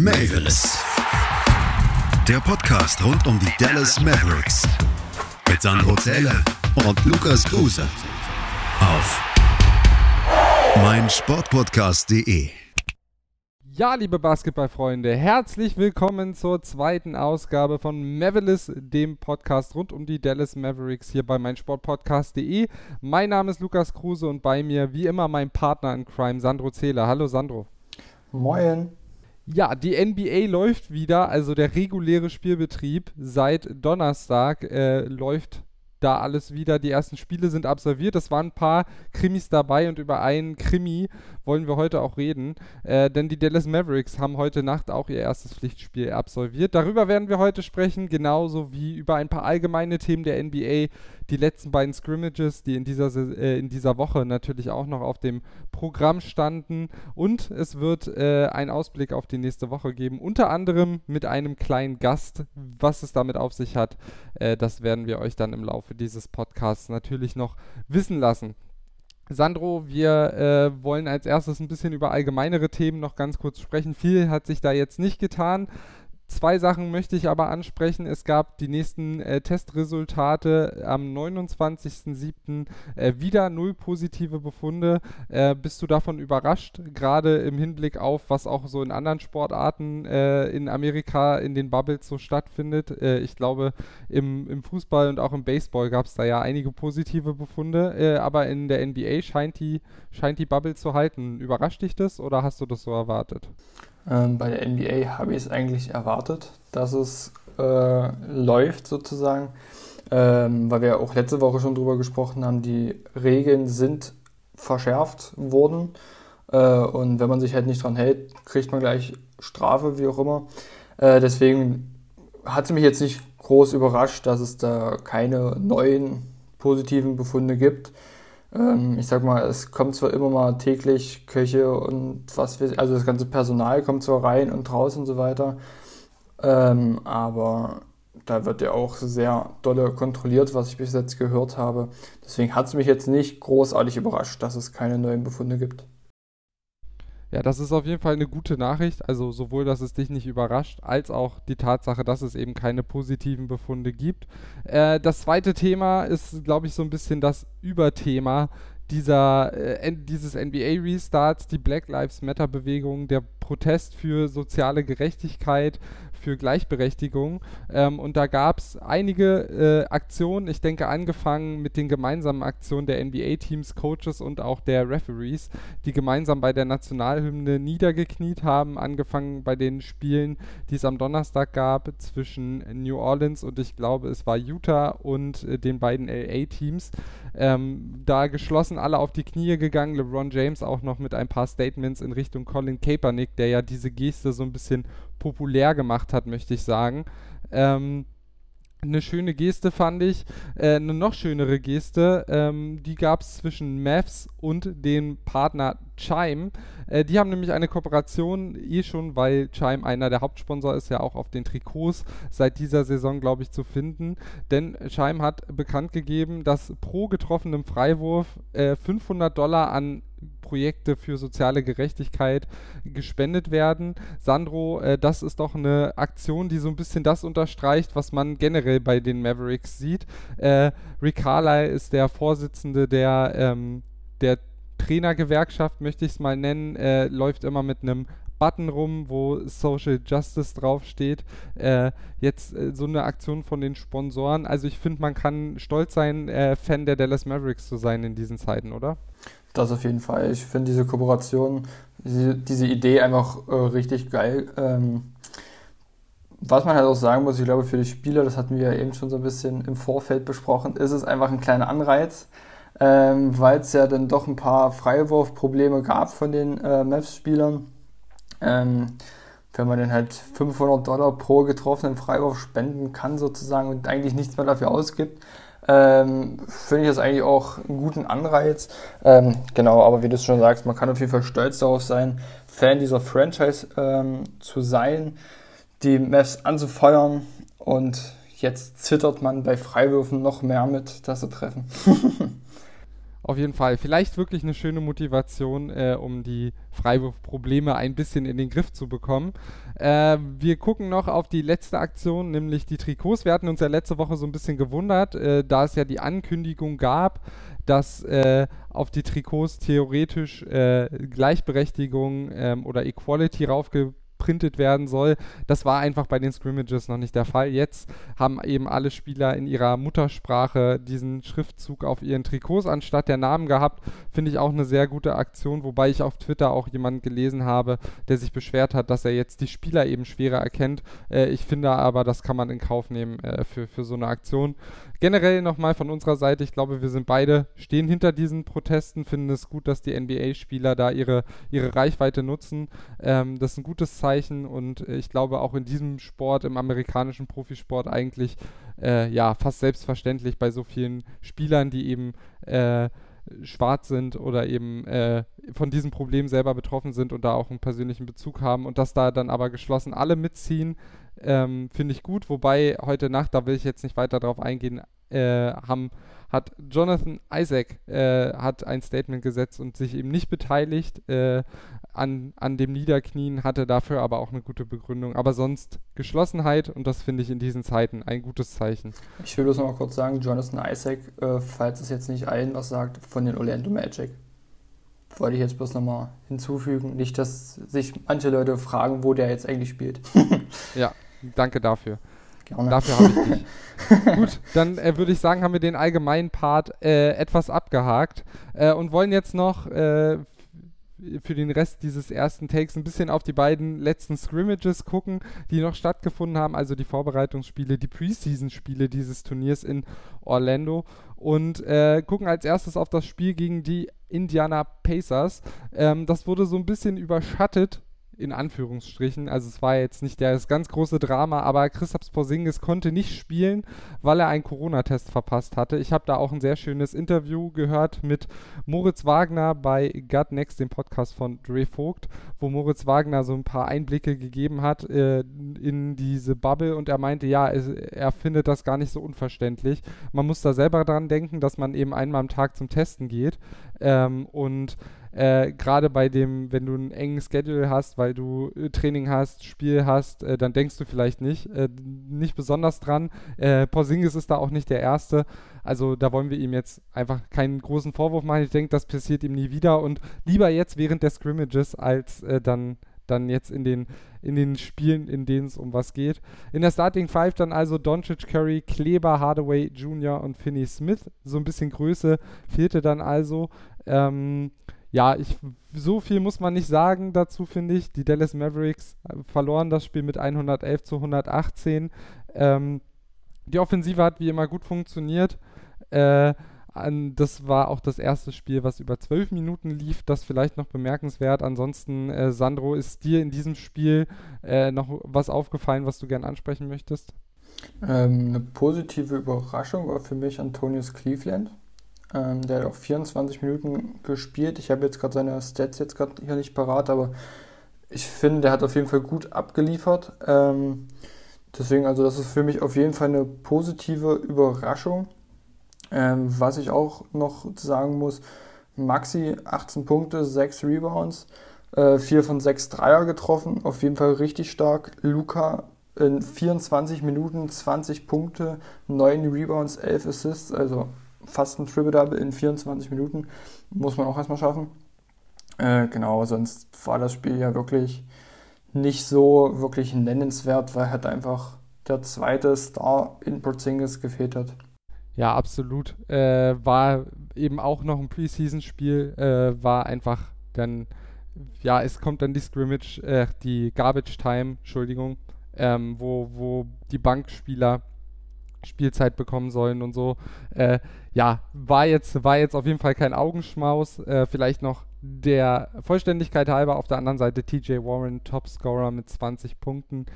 Mavis. Der Podcast rund um die Dallas Mavericks. Mit Sandro Zähler und Lukas Kruse. Auf meinsportpodcast.de. Ja, liebe Basketballfreunde, herzlich willkommen zur zweiten Ausgabe von Mavericks, dem Podcast rund um die Dallas Mavericks hier bei meinsportpodcast.de. Mein Name ist Lukas Kruse und bei mir wie immer mein Partner in Crime, Sandro Zähler. Hallo Sandro. Moin. Ja, die NBA läuft wieder, also der reguläre Spielbetrieb seit Donnerstag äh, läuft da alles wieder. Die ersten Spiele sind absolviert. Es waren ein paar Krimis dabei und über einen Krimi wollen wir heute auch reden. Äh, denn die Dallas Mavericks haben heute Nacht auch ihr erstes Pflichtspiel absolviert. Darüber werden wir heute sprechen, genauso wie über ein paar allgemeine Themen der NBA. Die letzten beiden Scrimmages, die in dieser, äh, in dieser Woche natürlich auch noch auf dem Programm standen. Und es wird äh, einen Ausblick auf die nächste Woche geben, unter anderem mit einem kleinen Gast. Was es damit auf sich hat, äh, das werden wir euch dann im Laufe dieses Podcasts natürlich noch wissen lassen. Sandro, wir äh, wollen als erstes ein bisschen über allgemeinere Themen noch ganz kurz sprechen. Viel hat sich da jetzt nicht getan. Zwei Sachen möchte ich aber ansprechen. Es gab die nächsten äh, Testresultate am 29.07. Äh, wieder null positive Befunde. Äh, bist du davon überrascht, gerade im Hinblick auf, was auch so in anderen Sportarten äh, in Amerika in den Bubbles so stattfindet? Äh, ich glaube, im, im Fußball und auch im Baseball gab es da ja einige positive Befunde, äh, aber in der NBA scheint die, scheint die Bubble zu halten. Überrascht dich das oder hast du das so erwartet? Ähm, bei der NBA habe ich es eigentlich erwartet, dass es äh, läuft sozusagen, ähm, weil wir auch letzte Woche schon drüber gesprochen haben, die Regeln sind verschärft worden äh, und wenn man sich halt nicht dran hält, kriegt man gleich Strafe, wie auch immer. Äh, deswegen hat es mich jetzt nicht groß überrascht, dass es da keine neuen positiven Befunde gibt. Ähm, ich sag mal, es kommt zwar immer mal täglich Köche und was wir, also das ganze Personal kommt zwar rein und raus und so weiter, ähm, aber da wird ja auch sehr dolle kontrolliert, was ich bis jetzt gehört habe. Deswegen hat es mich jetzt nicht großartig überrascht, dass es keine neuen Befunde gibt. Ja, das ist auf jeden Fall eine gute Nachricht. Also sowohl, dass es dich nicht überrascht, als auch die Tatsache, dass es eben keine positiven Befunde gibt. Äh, das zweite Thema ist, glaube ich, so ein bisschen das Überthema dieser, äh, dieses NBA-Restarts, die Black Lives Matter-Bewegung, der Protest für soziale Gerechtigkeit, für Gleichberechtigung. Ähm, und da gab es einige äh, Aktionen, ich denke angefangen mit den gemeinsamen Aktionen der NBA-Teams, Coaches und auch der Referees, die gemeinsam bei der Nationalhymne niedergekniet haben, angefangen bei den Spielen, die es am Donnerstag gab zwischen New Orleans und ich glaube es war Utah und äh, den beiden LA-Teams. Ähm, da geschlossen alle auf die Knie gegangen, LeBron James auch noch mit ein paar Statements in Richtung Colin Kaepernick, der ja diese Geste so ein bisschen populär gemacht hat, möchte ich sagen. Ähm, eine schöne Geste fand ich. Äh, eine noch schönere Geste, ähm, die gab es zwischen Mavs und dem Partner Chime. Äh, die haben nämlich eine Kooperation eh schon, weil Chime einer der Hauptsponsor ist, ja auch auf den Trikots seit dieser Saison, glaube ich, zu finden. Denn Chime hat bekannt gegeben, dass pro getroffenem Freiwurf äh, 500 Dollar an Projekte für soziale Gerechtigkeit gespendet werden. Sandro, äh, das ist doch eine Aktion, die so ein bisschen das unterstreicht, was man generell bei den Mavericks sieht. Äh, Rick Carlyle ist der Vorsitzende der, ähm, der Trainergewerkschaft, möchte ich es mal nennen, äh, läuft immer mit einem Button rum, wo Social Justice draufsteht. Äh, jetzt äh, so eine Aktion von den Sponsoren. Also ich finde, man kann stolz sein, äh, Fan der Dallas Mavericks zu sein in diesen Zeiten, oder? Das auf jeden Fall. Ich finde diese Kooperation, diese, Idee einfach äh, richtig geil. Ähm, was man halt auch sagen muss, ich glaube, für die Spieler, das hatten wir ja eben schon so ein bisschen im Vorfeld besprochen, ist es einfach ein kleiner Anreiz, ähm, weil es ja dann doch ein paar Freiwurfprobleme gab von den äh, Mavs-Spielern. Ähm, wenn man dann halt 500 Dollar pro getroffenen Freiwurf spenden kann sozusagen und eigentlich nichts mehr dafür ausgibt, ähm, finde ich das eigentlich auch einen guten Anreiz. Ähm, genau, aber wie du schon sagst, man kann auf jeden Fall stolz darauf sein, Fan dieser Franchise ähm, zu sein, die Mavs anzufeuern und jetzt zittert man bei Freiwürfen noch mehr mit, das zu treffen. auf jeden Fall. Vielleicht wirklich eine schöne Motivation, äh, um die Freiwurfprobleme ein bisschen in den Griff zu bekommen. Äh, wir gucken noch auf die letzte Aktion, nämlich die Trikots. Wir hatten uns ja letzte Woche so ein bisschen gewundert, äh, da es ja die Ankündigung gab, dass äh, auf die Trikots theoretisch äh, Gleichberechtigung ähm, oder Equality raufge geprintet werden soll. Das war einfach bei den Scrimmages noch nicht der Fall. Jetzt haben eben alle Spieler in ihrer Muttersprache diesen Schriftzug auf ihren Trikots anstatt der Namen gehabt. Finde ich auch eine sehr gute Aktion, wobei ich auf Twitter auch jemanden gelesen habe, der sich beschwert hat, dass er jetzt die Spieler eben schwerer erkennt. Äh, ich finde aber, das kann man in Kauf nehmen äh, für, für so eine Aktion. Generell nochmal von unserer Seite, ich glaube, wir sind beide, stehen hinter diesen Protesten, finden es gut, dass die NBA-Spieler da ihre, ihre Reichweite nutzen. Ähm, das ist ein gutes Zeichen und ich glaube auch in diesem Sport, im amerikanischen Profisport eigentlich, äh, ja, fast selbstverständlich bei so vielen Spielern, die eben äh, schwarz sind oder eben äh, von diesem Problem selber betroffen sind und da auch einen persönlichen Bezug haben und dass da dann aber geschlossen alle mitziehen, ähm, Finde ich gut, wobei heute Nacht, da will ich jetzt nicht weiter drauf eingehen, äh, haben, hat Jonathan Isaac äh, hat ein Statement gesetzt und sich eben nicht beteiligt äh, an, an dem Niederknien, hatte dafür aber auch eine gute Begründung. Aber sonst Geschlossenheit und das finde ich in diesen Zeiten ein gutes Zeichen. Ich will bloß noch mal kurz sagen, Jonathan Isaac, äh, falls es jetzt nicht allen was sagt, von den Orlando Magic wollte ich jetzt bloß nochmal hinzufügen. Nicht, dass sich manche Leute fragen, wo der jetzt eigentlich spielt. ja, Danke dafür. Gerne. Dafür habe ich dich. Gut, dann äh, würde ich sagen, haben wir den allgemeinen Part äh, etwas abgehakt äh, und wollen jetzt noch äh, für den Rest dieses ersten Takes ein bisschen auf die beiden letzten Scrimmages gucken, die noch stattgefunden haben, also die Vorbereitungsspiele, die Preseason-Spiele dieses Turniers in Orlando und äh, gucken als erstes auf das Spiel gegen die Indiana Pacers. Ähm, das wurde so ein bisschen überschattet in Anführungsstrichen. Also es war jetzt nicht das ganz große Drama, aber Christoph Porzingis konnte nicht spielen, weil er einen Corona-Test verpasst hatte. Ich habe da auch ein sehr schönes Interview gehört mit Moritz Wagner bei Gut Next, dem Podcast von Dre Vogt, wo Moritz Wagner so ein paar Einblicke gegeben hat äh, in diese Bubble und er meinte, ja, es, er findet das gar nicht so unverständlich. Man muss da selber dran denken, dass man eben einmal am Tag zum Testen geht ähm, und äh, gerade bei dem, wenn du einen engen Schedule hast, weil du äh, Training hast, Spiel hast, äh, dann denkst du vielleicht nicht, äh, nicht besonders dran. Äh, Porzingis ist da auch nicht der Erste. Also da wollen wir ihm jetzt einfach keinen großen Vorwurf machen. Ich denke, das passiert ihm nie wieder und lieber jetzt während der Scrimmages als äh, dann dann jetzt in den, in den Spielen, in denen es um was geht. In der Starting Five dann also Doncic, Curry, Kleber, Hardaway Jr. und Finney Smith. So ein bisschen Größe fehlte dann also. Ähm, ja, ich, so viel muss man nicht sagen dazu, finde ich. Die Dallas Mavericks äh, verloren das Spiel mit 111 zu 118. Ähm, die Offensive hat wie immer gut funktioniert. Äh, an, das war auch das erste Spiel, was über zwölf Minuten lief. Das vielleicht noch bemerkenswert. Ansonsten, äh, Sandro, ist dir in diesem Spiel äh, noch was aufgefallen, was du gern ansprechen möchtest? Ähm, eine positive Überraschung war für mich Antonius Cleveland. Ähm, der hat auch 24 Minuten gespielt. Ich habe jetzt gerade seine Stats jetzt gerade hier nicht parat, aber ich finde, der hat auf jeden Fall gut abgeliefert. Ähm, deswegen, also das ist für mich auf jeden Fall eine positive Überraschung. Ähm, was ich auch noch sagen muss, Maxi 18 Punkte, 6 Rebounds, äh, 4 von 6 Dreier getroffen, auf jeden Fall richtig stark. Luca in 24 Minuten 20 Punkte, 9 Rebounds, 11 Assists, also fast ein Triple-Double in 24 Minuten. Muss man auch erstmal schaffen. Äh, genau, sonst war das Spiel ja wirklich nicht so wirklich nennenswert, weil halt einfach der zweite Star in Porzingis gefehlt hat. Ja, absolut. Äh, war eben auch noch ein Preseason-Spiel, äh, war einfach dann, ja, es kommt dann die Scrimmage, äh, die Garbage Time, Entschuldigung, ähm, wo, wo die Bankspieler Spielzeit bekommen sollen und so. Äh, ja, war jetzt, war jetzt auf jeden Fall kein Augenschmaus. Äh, vielleicht noch der Vollständigkeit halber auf der anderen Seite TJ Warren, Topscorer mit 20 Punkten.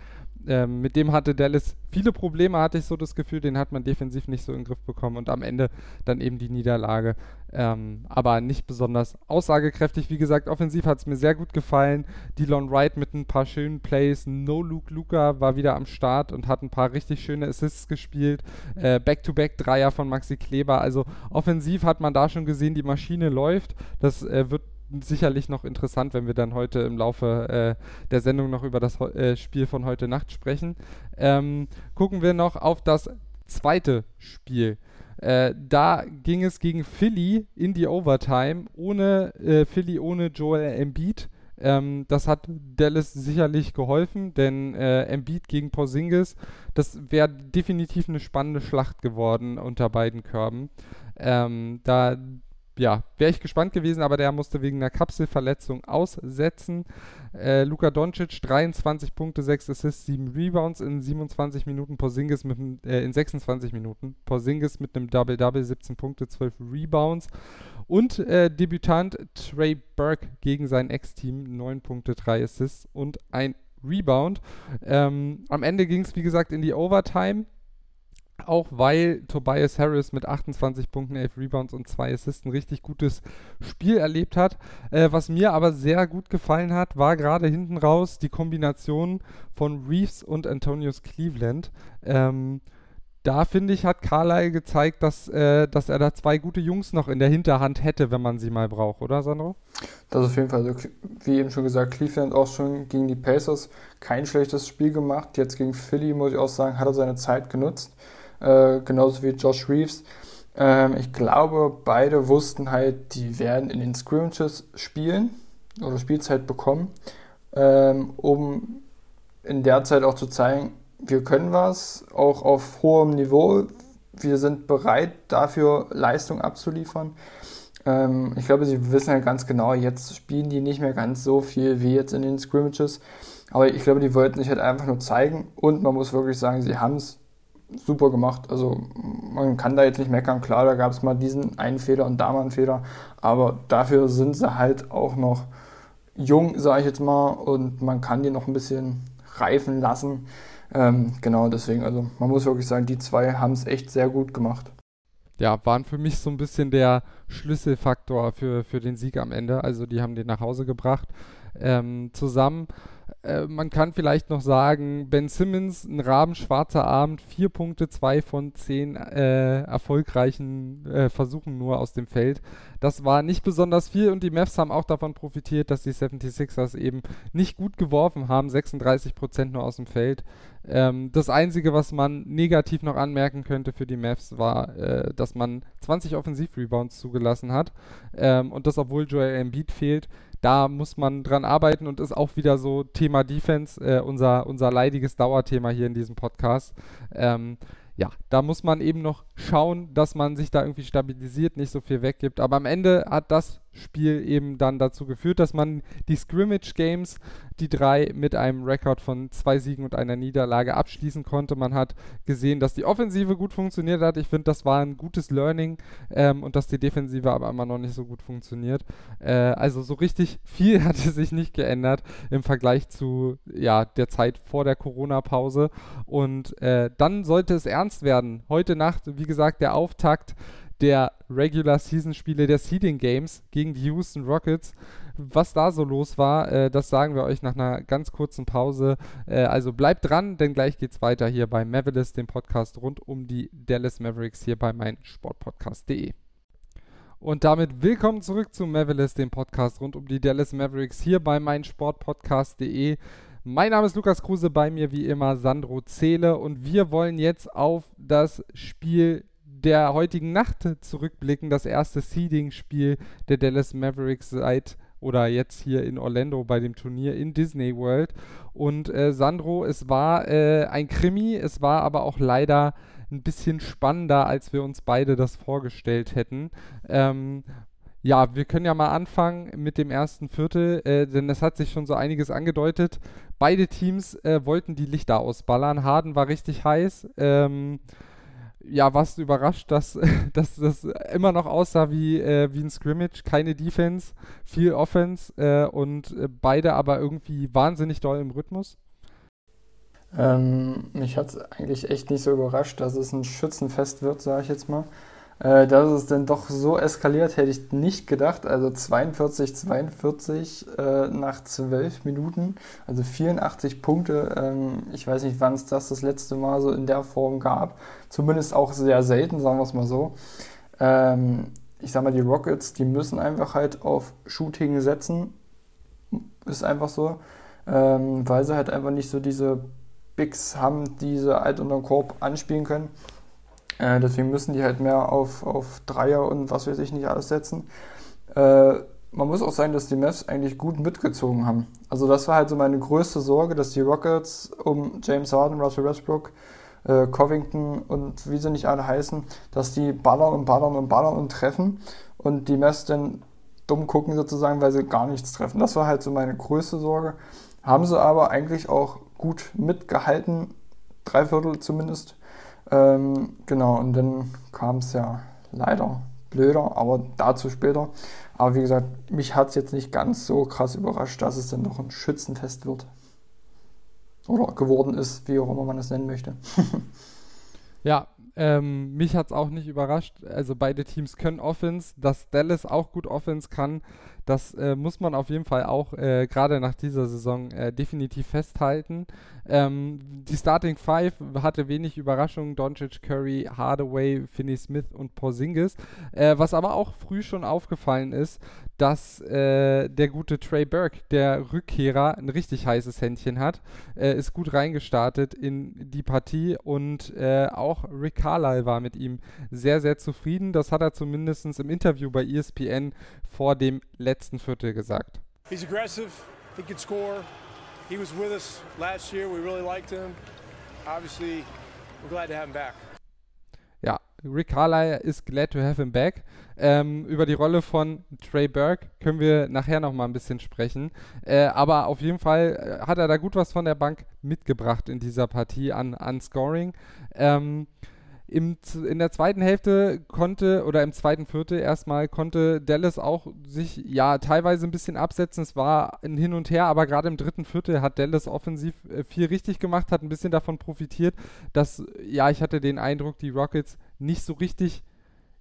Ähm, mit dem hatte Dallas viele Probleme, hatte ich so das Gefühl, den hat man defensiv nicht so in den Griff bekommen und am Ende dann eben die Niederlage. Ähm, aber nicht besonders aussagekräftig. Wie gesagt, offensiv hat es mir sehr gut gefallen. Dylan Wright mit ein paar schönen Plays. No Luke Luca war wieder am Start und hat ein paar richtig schöne Assists gespielt. Äh, Back-to-Back-Dreier von Maxi Kleber. Also offensiv hat man da schon gesehen, die Maschine läuft. Das äh, wird sicherlich noch interessant, wenn wir dann heute im Laufe äh, der Sendung noch über das äh, Spiel von heute Nacht sprechen. Ähm, gucken wir noch auf das zweite Spiel. Äh, da ging es gegen Philly in die Overtime, ohne äh, Philly, ohne Joel Embiid. Ähm, das hat Dallas sicherlich geholfen, denn äh, Embiid gegen Porzingis, das wäre definitiv eine spannende Schlacht geworden unter beiden Körben. Ähm, da ja, wäre ich gespannt gewesen, aber der musste wegen einer Kapselverletzung aussetzen. Äh, Luka Doncic 23 Punkte, 6 Assists, 7 Rebounds in 27 Minuten. Porzingis mit äh, in 26 Minuten. Porzingis mit einem Double-Double, 17 Punkte, 12 Rebounds. Und äh, Debütant Trey Burke gegen sein Ex-Team, 9 Punkte, 3 Assists und ein Rebound. Ähm, am Ende ging es, wie gesagt, in die Overtime auch weil Tobias Harris mit 28 Punkten, 11 Rebounds und 2 Assists ein richtig gutes Spiel erlebt hat. Äh, was mir aber sehr gut gefallen hat, war gerade hinten raus die Kombination von Reeves und Antonius Cleveland. Ähm, da finde ich, hat Carlyle gezeigt, dass, äh, dass er da zwei gute Jungs noch in der Hinterhand hätte, wenn man sie mal braucht, oder Sandro? Das auf jeden Fall. Also, wie eben schon gesagt, Cleveland auch schon gegen die Pacers kein schlechtes Spiel gemacht. Jetzt gegen Philly, muss ich auch sagen, hat er seine Zeit genutzt äh, genauso wie Josh Reeves. Ähm, ich glaube, beide wussten halt, die werden in den Scrimmages spielen oder Spielzeit bekommen, ähm, um in der Zeit auch zu zeigen, wir können was, auch auf hohem Niveau. Wir sind bereit, dafür Leistung abzuliefern. Ähm, ich glaube, sie wissen ja ganz genau, jetzt spielen die nicht mehr ganz so viel wie jetzt in den Scrimmages. Aber ich glaube, die wollten sich halt einfach nur zeigen und man muss wirklich sagen, sie haben es super gemacht. Also man kann da jetzt nicht meckern. Klar, da gab es mal diesen einen Fehler und da mal einen Fehler. Aber dafür sind sie halt auch noch jung, sage ich jetzt mal. Und man kann die noch ein bisschen reifen lassen. Ähm, genau, deswegen, also man muss wirklich sagen, die zwei haben es echt sehr gut gemacht. Ja, waren für mich so ein bisschen der Schlüsselfaktor für, für den Sieg am Ende. Also die haben den nach Hause gebracht. Ähm, zusammen äh, man kann vielleicht noch sagen, Ben Simmons, ein rabenschwarzer Abend, vier Punkte, zwei von zehn äh, erfolgreichen äh, Versuchen nur aus dem Feld. Das war nicht besonders viel und die Mavs haben auch davon profitiert, dass die 76ers eben nicht gut geworfen haben, 36 Prozent nur aus dem Feld. Ähm, das Einzige, was man negativ noch anmerken könnte für die Mavs, war, äh, dass man 20 Offensivrebounds zugelassen hat ähm, und das, obwohl Joel Embiid fehlt da muss man dran arbeiten und ist auch wieder so Thema Defense, äh, unser, unser leidiges Dauerthema hier in diesem Podcast. Ähm, ja, da muss man eben noch schauen, dass man sich da irgendwie stabilisiert, nicht so viel weggibt. Aber am Ende hat das Spiel eben dann dazu geführt, dass man die Scrimmage Games, die drei mit einem Rekord von zwei Siegen und einer Niederlage abschließen konnte. Man hat gesehen, dass die Offensive gut funktioniert hat. Ich finde, das war ein gutes Learning ähm, und dass die Defensive aber immer noch nicht so gut funktioniert. Äh, also so richtig viel hatte sich nicht geändert im Vergleich zu ja, der Zeit vor der Corona-Pause. Und äh, dann sollte es ernst werden. Heute Nacht, wie gesagt, der Auftakt der Regular Season Spiele der Seeding Games gegen die Houston Rockets. Was da so los war, äh, das sagen wir euch nach einer ganz kurzen Pause. Äh, also bleibt dran, denn gleich geht's weiter hier bei Mavericks, dem Podcast rund um die Dallas Mavericks hier bei meinsportpodcast.de. Und damit willkommen zurück zu Mavericks, dem Podcast rund um die Dallas Mavericks hier bei meinsportpodcast.de. Mein Name ist Lukas Kruse, bei mir wie immer Sandro Zähle und wir wollen jetzt auf das Spiel der heutigen Nacht zurückblicken, das erste Seeding-Spiel der Dallas Mavericks seit oder jetzt hier in Orlando bei dem Turnier in Disney World. Und äh, Sandro, es war äh, ein Krimi, es war aber auch leider ein bisschen spannender, als wir uns beide das vorgestellt hätten. Ähm, ja, wir können ja mal anfangen mit dem ersten Viertel, äh, denn es hat sich schon so einiges angedeutet. Beide Teams äh, wollten die Lichter ausballern. Harden war richtig heiß. Ähm, ja, warst du überrascht, dass, dass das immer noch aussah wie, äh, wie ein Scrimmage, keine Defense, viel Offense äh, und äh, beide aber irgendwie wahnsinnig doll im Rhythmus? Ähm, mich hat es eigentlich echt nicht so überrascht, dass es ein Schützenfest wird, sage ich jetzt mal. Äh, dass es denn doch so eskaliert, hätte ich nicht gedacht. Also 42, 42 äh, nach 12 Minuten, also 84 Punkte. Ähm, ich weiß nicht, wann es das das letzte Mal so in der Form gab. Zumindest auch sehr selten, sagen wir es mal so. Ähm, ich sag mal, die Rockets, die müssen einfach halt auf Shooting setzen. Ist einfach so. Ähm, weil sie halt einfach nicht so diese Bigs haben, die sie halt unter den Korb anspielen können. Äh, deswegen müssen die halt mehr auf, auf Dreier und was weiß ich nicht alles setzen. Äh, man muss auch sagen, dass die Mavs eigentlich gut mitgezogen haben. Also das war halt so meine größte Sorge, dass die Rockets um James Harden, Russell Westbrook, äh, Covington und wie sie nicht alle heißen, dass die ballern und ballern und ballern und treffen und die Mavs dann dumm gucken sozusagen, weil sie gar nichts treffen. Das war halt so meine größte Sorge. Haben sie aber eigentlich auch gut mitgehalten, drei Viertel zumindest. Ähm, genau, und dann kam es ja leider blöder, aber dazu später. Aber wie gesagt, mich hat es jetzt nicht ganz so krass überrascht, dass es dann noch ein Schützenfest wird. Oder geworden ist, wie auch immer man es nennen möchte. ja, ähm, mich hat es auch nicht überrascht. Also beide Teams können Offense. Dass Dallas auch gut Offense kann, das äh, muss man auf jeden Fall auch äh, gerade nach dieser Saison äh, definitiv festhalten. Ähm, die Starting Five hatte wenig Überraschungen: Doncic, Curry, Hardaway, Finney Smith und Porzingis. Äh, was aber auch früh schon aufgefallen ist, dass äh, der gute Trey Burke, der Rückkehrer, ein richtig heißes Händchen hat, äh, ist gut reingestartet in die Partie und auch Rick Carlisle war mit ihm sehr, sehr zufrieden. Das hat er zumindest im Interview bei ESPN vor dem letzten Viertel gesagt. He's aggressive, he can score. He was with us last year. We really liked him. Obviously, we're glad to have him back. Ja, Rick Carlisle ist glad to have him back. Ähm, über die Rolle von Trey Burke können wir nachher noch mal ein bisschen sprechen. Äh, aber auf jeden Fall äh, hat er da gut was von der Bank mitgebracht in dieser Partie an, an Scoring. Ähm, im, in der zweiten Hälfte konnte, oder im zweiten Viertel erstmal, konnte Dallas auch sich ja teilweise ein bisschen absetzen. Es war ein Hin und Her, aber gerade im dritten Viertel hat Dallas offensiv äh, viel richtig gemacht, hat ein bisschen davon profitiert, dass, ja, ich hatte den Eindruck, die Rockets nicht so richtig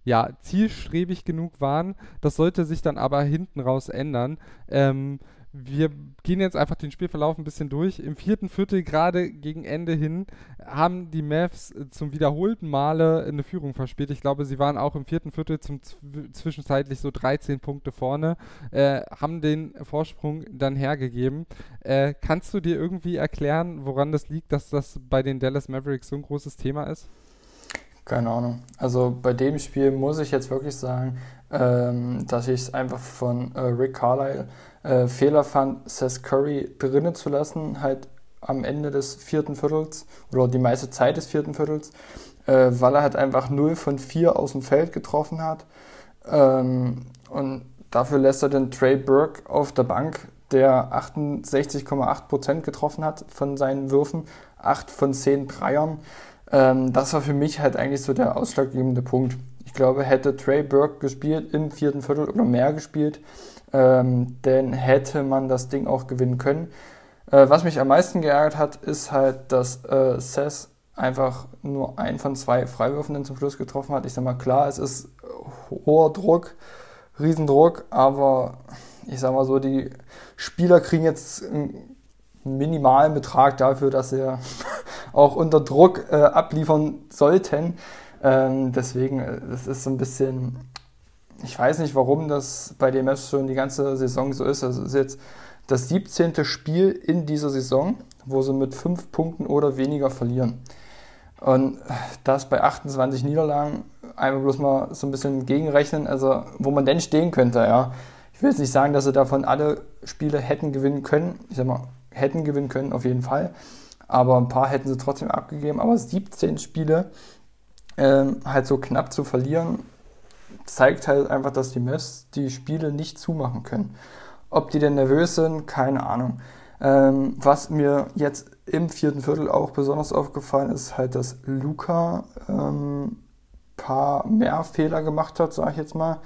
ja, zielstrebig genug waren. Das sollte sich dann aber hinten raus ändern. Ähm, wir gehen jetzt einfach den Spielverlauf ein bisschen durch. Im vierten Viertel, gerade gegen Ende hin, haben die Mavs zum wiederholten Male eine Führung verspielt. Ich glaube, sie waren auch im vierten Viertel zum zwischenzeitlich so 13 Punkte vorne, äh, haben den Vorsprung dann hergegeben. Äh, kannst du dir irgendwie erklären, woran das liegt, dass das bei den Dallas Mavericks so ein großes Thema ist? Keine Ahnung. Also bei dem Spiel muss ich jetzt wirklich sagen, ähm, dass ich es einfach von äh, Rick Carlisle äh, Fehler fand, Seth Curry drinnen zu lassen, halt am Ende des vierten Viertels oder die meiste Zeit des vierten Viertels, äh, weil er halt einfach 0 von 4 aus dem Feld getroffen hat. Ähm, und dafür lässt er den Trey Burke auf der Bank, der 68,8% getroffen hat von seinen Würfen, 8 von 10 Dreiern. Ähm, das war für mich halt eigentlich so der ausschlaggebende Punkt. Ich glaube, hätte Trey Burke gespielt im vierten Viertel oder mehr gespielt, ähm, dann hätte man das Ding auch gewinnen können. Äh, was mich am meisten geärgert hat, ist halt, dass äh, Seth einfach nur ein von zwei Freiwürfen zum Schluss getroffen hat. Ich sag mal, klar, es ist hoher Druck, Riesendruck, aber ich sag mal so, die Spieler kriegen jetzt minimalen Betrag dafür, dass sie auch unter Druck äh, abliefern sollten. Ähm, deswegen, äh, das ist so ein bisschen, ich weiß nicht, warum das bei DMS schon die ganze Saison so ist. Also es ist jetzt das 17. Spiel in dieser Saison, wo sie mit 5 Punkten oder weniger verlieren. Und das bei 28 Niederlagen, einmal bloß mal so ein bisschen gegenrechnen, also wo man denn stehen könnte, ja. Ich will jetzt nicht sagen, dass sie davon alle Spiele hätten gewinnen können. Ich sag mal, hätten gewinnen können auf jeden Fall. Aber ein paar hätten sie trotzdem abgegeben. Aber 17 Spiele ähm, halt so knapp zu verlieren, zeigt halt einfach, dass die Mavs die Spiele nicht zumachen können. Ob die denn nervös sind, keine Ahnung. Ähm, was mir jetzt im vierten Viertel auch besonders aufgefallen ist, halt, dass Luca ähm, paar mehr Fehler gemacht hat, sage ich jetzt mal.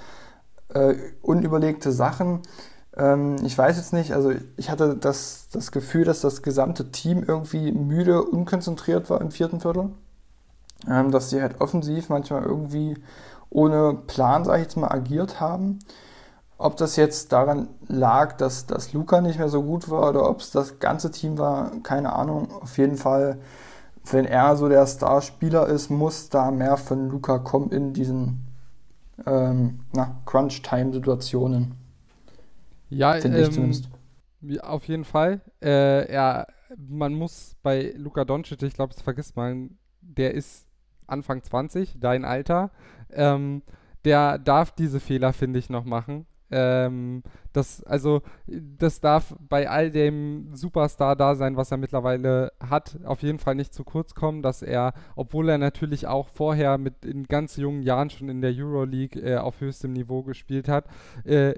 Äh, unüberlegte Sachen. Ähm, ich weiß jetzt nicht, also ich hatte das, das Gefühl, dass das gesamte Team irgendwie müde, unkonzentriert war im vierten Viertel. Ähm, dass sie halt offensiv manchmal irgendwie ohne Plan, sage ich jetzt mal, agiert haben. Ob das jetzt daran lag, dass, dass Luca nicht mehr so gut war oder ob es das ganze Team war, keine Ahnung. Auf jeden Fall, wenn er so der Starspieler ist, muss da mehr von Luca kommen in diesen ähm, Crunch-Time-Situationen. Ja, ähm, auf jeden Fall. Äh, er, man muss bei Luca Doncic, ich glaube, das vergisst man, der ist Anfang 20, dein Alter. Ähm, der darf diese Fehler, finde ich, noch machen. Ähm, das, also, das darf bei all dem Superstar da sein, was er mittlerweile hat, auf jeden Fall nicht zu kurz kommen, dass er, obwohl er natürlich auch vorher mit in ganz jungen Jahren schon in der Euroleague äh, auf höchstem Niveau gespielt hat, äh,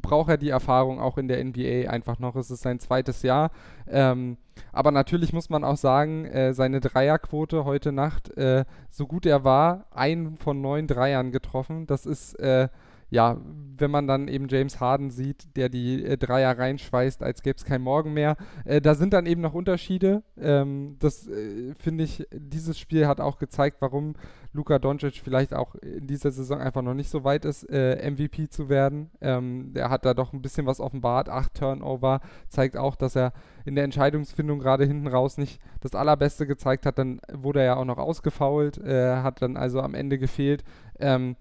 braucht er die Erfahrung auch in der NBA einfach noch. Es ist sein zweites Jahr. Ähm, aber natürlich muss man auch sagen, äh, seine Dreierquote heute Nacht, äh, so gut er war, einen von neun Dreiern getroffen. Das ist äh, ja, wenn man dann eben James Harden sieht, der die äh, Dreier reinschweißt, als gäbe es kein Morgen mehr, äh, da sind dann eben noch Unterschiede. Ähm, das äh, finde ich, dieses Spiel hat auch gezeigt, warum Luka Doncic vielleicht auch in dieser Saison einfach noch nicht so weit ist, äh, MVP zu werden. Ähm, der hat da doch ein bisschen was offenbart. Acht Turnover zeigt auch, dass er in der Entscheidungsfindung gerade hinten raus nicht das Allerbeste gezeigt hat. Dann wurde er ja auch noch ausgefault, äh, hat dann also am Ende gefehlt. Ähm,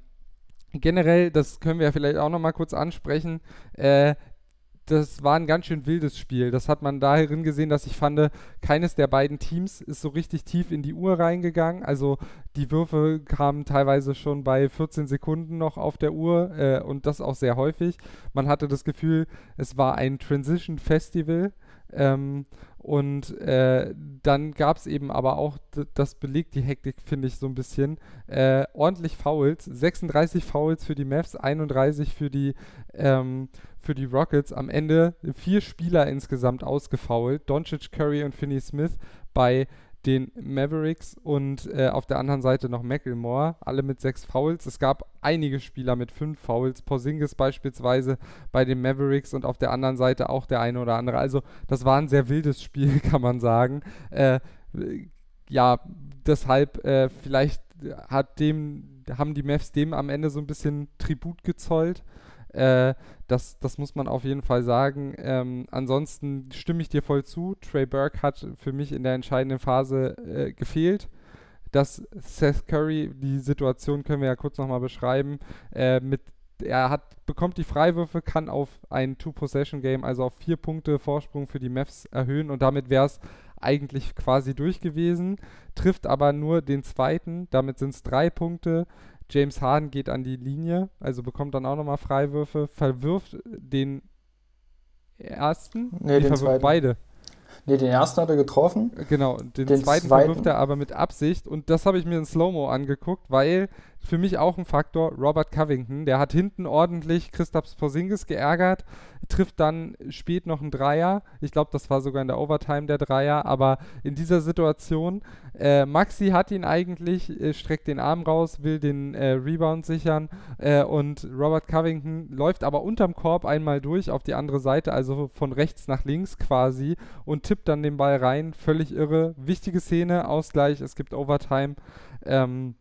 generell, das können wir ja vielleicht auch nochmal kurz ansprechen, äh, das war ein ganz schön wildes Spiel. Das hat man darin gesehen, dass ich fand, keines der beiden Teams ist so richtig tief in die Uhr reingegangen. Also die Würfe kamen teilweise schon bei 14 Sekunden noch auf der Uhr äh, und das auch sehr häufig. Man hatte das Gefühl, es war ein Transition Festival. Ähm, und äh, dann gab es eben aber auch, das belegt die Hektik, finde ich, so ein bisschen, äh, ordentlich Fouls. 36 Fouls für die Mavs, 31 für die, ähm, für die Rockets. Am Ende vier Spieler insgesamt ausgefoult. Doncic, Curry und Finney Smith bei den Mavericks und äh, auf der anderen Seite noch Macklemore, alle mit sechs Fouls. Es gab einige Spieler mit fünf Fouls, Porzingis beispielsweise bei den Mavericks und auf der anderen Seite auch der eine oder andere. Also das war ein sehr wildes Spiel, kann man sagen. Äh, ja, deshalb äh, vielleicht hat dem, haben die Mavs dem am Ende so ein bisschen Tribut gezollt. Äh, das, das muss man auf jeden Fall sagen. Ähm, ansonsten stimme ich dir voll zu. Trey Burke hat für mich in der entscheidenden Phase äh, gefehlt. Dass Seth Curry, die Situation können wir ja kurz nochmal beschreiben, äh, mit er hat, bekommt die Freiwürfe, kann auf ein Two-Possession-Game, also auf vier Punkte Vorsprung für die Mavs erhöhen und damit wäre es eigentlich quasi durch gewesen, trifft aber nur den zweiten, damit sind es drei Punkte, James Harden geht an die Linie, also bekommt dann auch nochmal Freiwürfe, verwirft den ersten, nee, den verwirft zweiten. beide. Nee, den ersten hat er getroffen. Genau, den, Den zweiten, zweiten- verwirft er aber mit Absicht und das habe ich mir in Slow-Mo angeguckt, weil für mich auch ein Faktor, Robert Covington, der hat hinten ordentlich Christaps Porzingis geärgert, trifft dann spät noch einen Dreier. Ich glaube, das war sogar in der Overtime der Dreier, aber in dieser Situation, äh, Maxi hat ihn eigentlich, äh, streckt den Arm raus, will den äh, Rebound sichern äh, und Robert Covington läuft aber unterm Korb einmal durch auf die andere Seite, also von rechts nach links quasi und tippt dann den Ball rein. Völlig irre. Wichtige Szene, Ausgleich, es gibt Overtime. Ähm,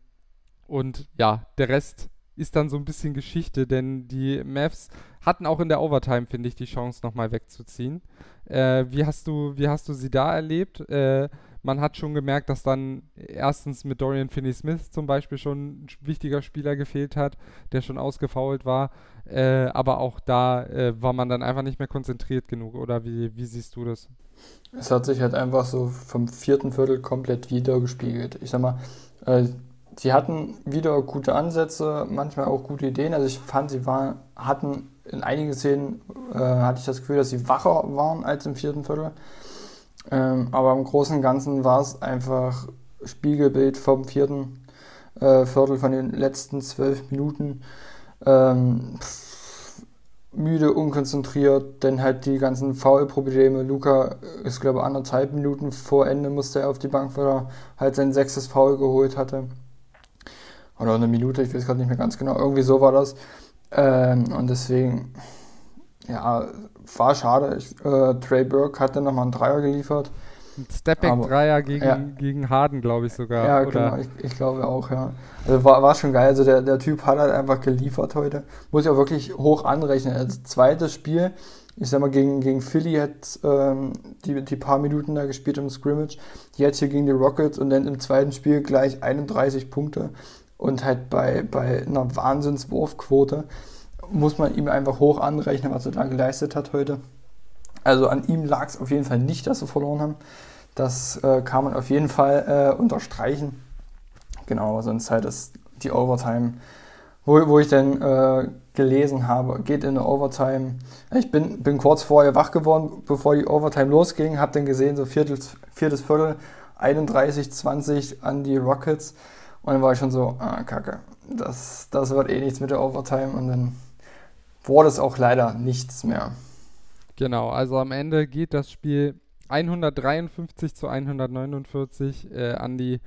und ja, der Rest ist dann so ein bisschen Geschichte, denn die Mavs hatten auch in der Overtime, finde ich, die Chance nochmal wegzuziehen. Äh, wie, hast du, wie hast du sie da erlebt? Äh, man hat schon gemerkt, dass dann erstens mit Dorian Finney-Smith zum Beispiel schon ein wichtiger Spieler gefehlt hat, der schon ausgefault war. Äh, aber auch da äh, war man dann einfach nicht mehr konzentriert genug. Oder wie, wie siehst du das? Es hat sich halt einfach so vom vierten Viertel komplett wieder gespiegelt. Ich sag mal, äh, sie hatten wieder gute Ansätze, manchmal auch gute Ideen. Also ich fand, sie waren, hatten in einigen Szenen, äh, hatte ich das Gefühl, dass sie wacher waren als im vierten Viertel. Ähm, aber im Großen und Ganzen war es einfach Spiegelbild vom vierten äh, Viertel von den letzten zwölf Minuten. Ähm, müde, unkonzentriert, denn halt die ganzen Foul-Probleme. Luca ist, glaube ich, anderthalb Minuten vor Ende musste er auf die Bank, weil er halt sein sechstes Foul geholt hatte. Oder eine Minute, ich weiß gerade nicht mehr ganz genau. Irgendwie so war das. Ähm, und deswegen, ja, war schade. Ich, äh, Trey Burke hat dann nochmal einen Dreier geliefert. Ein Stepback-Dreier gegen, ja. gegen Harden, glaube ich sogar. Ja, oder? genau, ich, ich, glaube auch, ja. Also war, war schon geil. Also der, der Typ hat halt einfach geliefert heute. Muss ich auch wirklich hoch anrechnen. Als zweites Spiel, ich sag mal, gegen, gegen Philly hat ähm, die, die paar Minuten da gespielt im Scrimmage. Jetzt hier gegen die Rockets und dann im zweiten Spiel gleich 31 Punkte. Und halt bei, bei einer Wahnsinnswurfquote muss man ihm einfach hoch anrechnen, was er da geleistet hat heute. Also an ihm lag es auf jeden Fall nicht, dass sie verloren haben. Das äh, kann man auf jeden Fall äh, unterstreichen. Genau, sonst halt ist die Overtime, wo, wo ich dann äh, gelesen habe, geht in eine Overtime. Ich bin, bin kurz vorher wach geworden, bevor die Overtime losging, habe dann gesehen, so viertes, viertes Viertel, 31, 20 an die Rockets. Und dann war ich schon so, ah, kacke, das, das wird eh nichts mit der Overtime. Und dann wurde es auch leider nichts mehr. Genau, also am Ende geht das Spiel 153 zu 149 äh, an die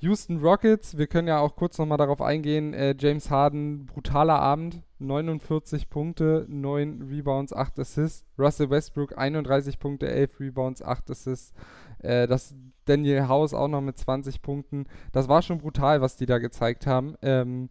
Houston Rockets. Wir können ja auch kurz nochmal darauf eingehen. Äh, James Harden, brutaler Abend, 49 Punkte, 9 Rebounds, 8 Assists. Russell Westbrook, 31 Punkte, 11 Rebounds, 8 Assists. Äh, das Daniel House auch noch mit 20 Punkten. Das war schon brutal, was die da gezeigt haben. Ähm,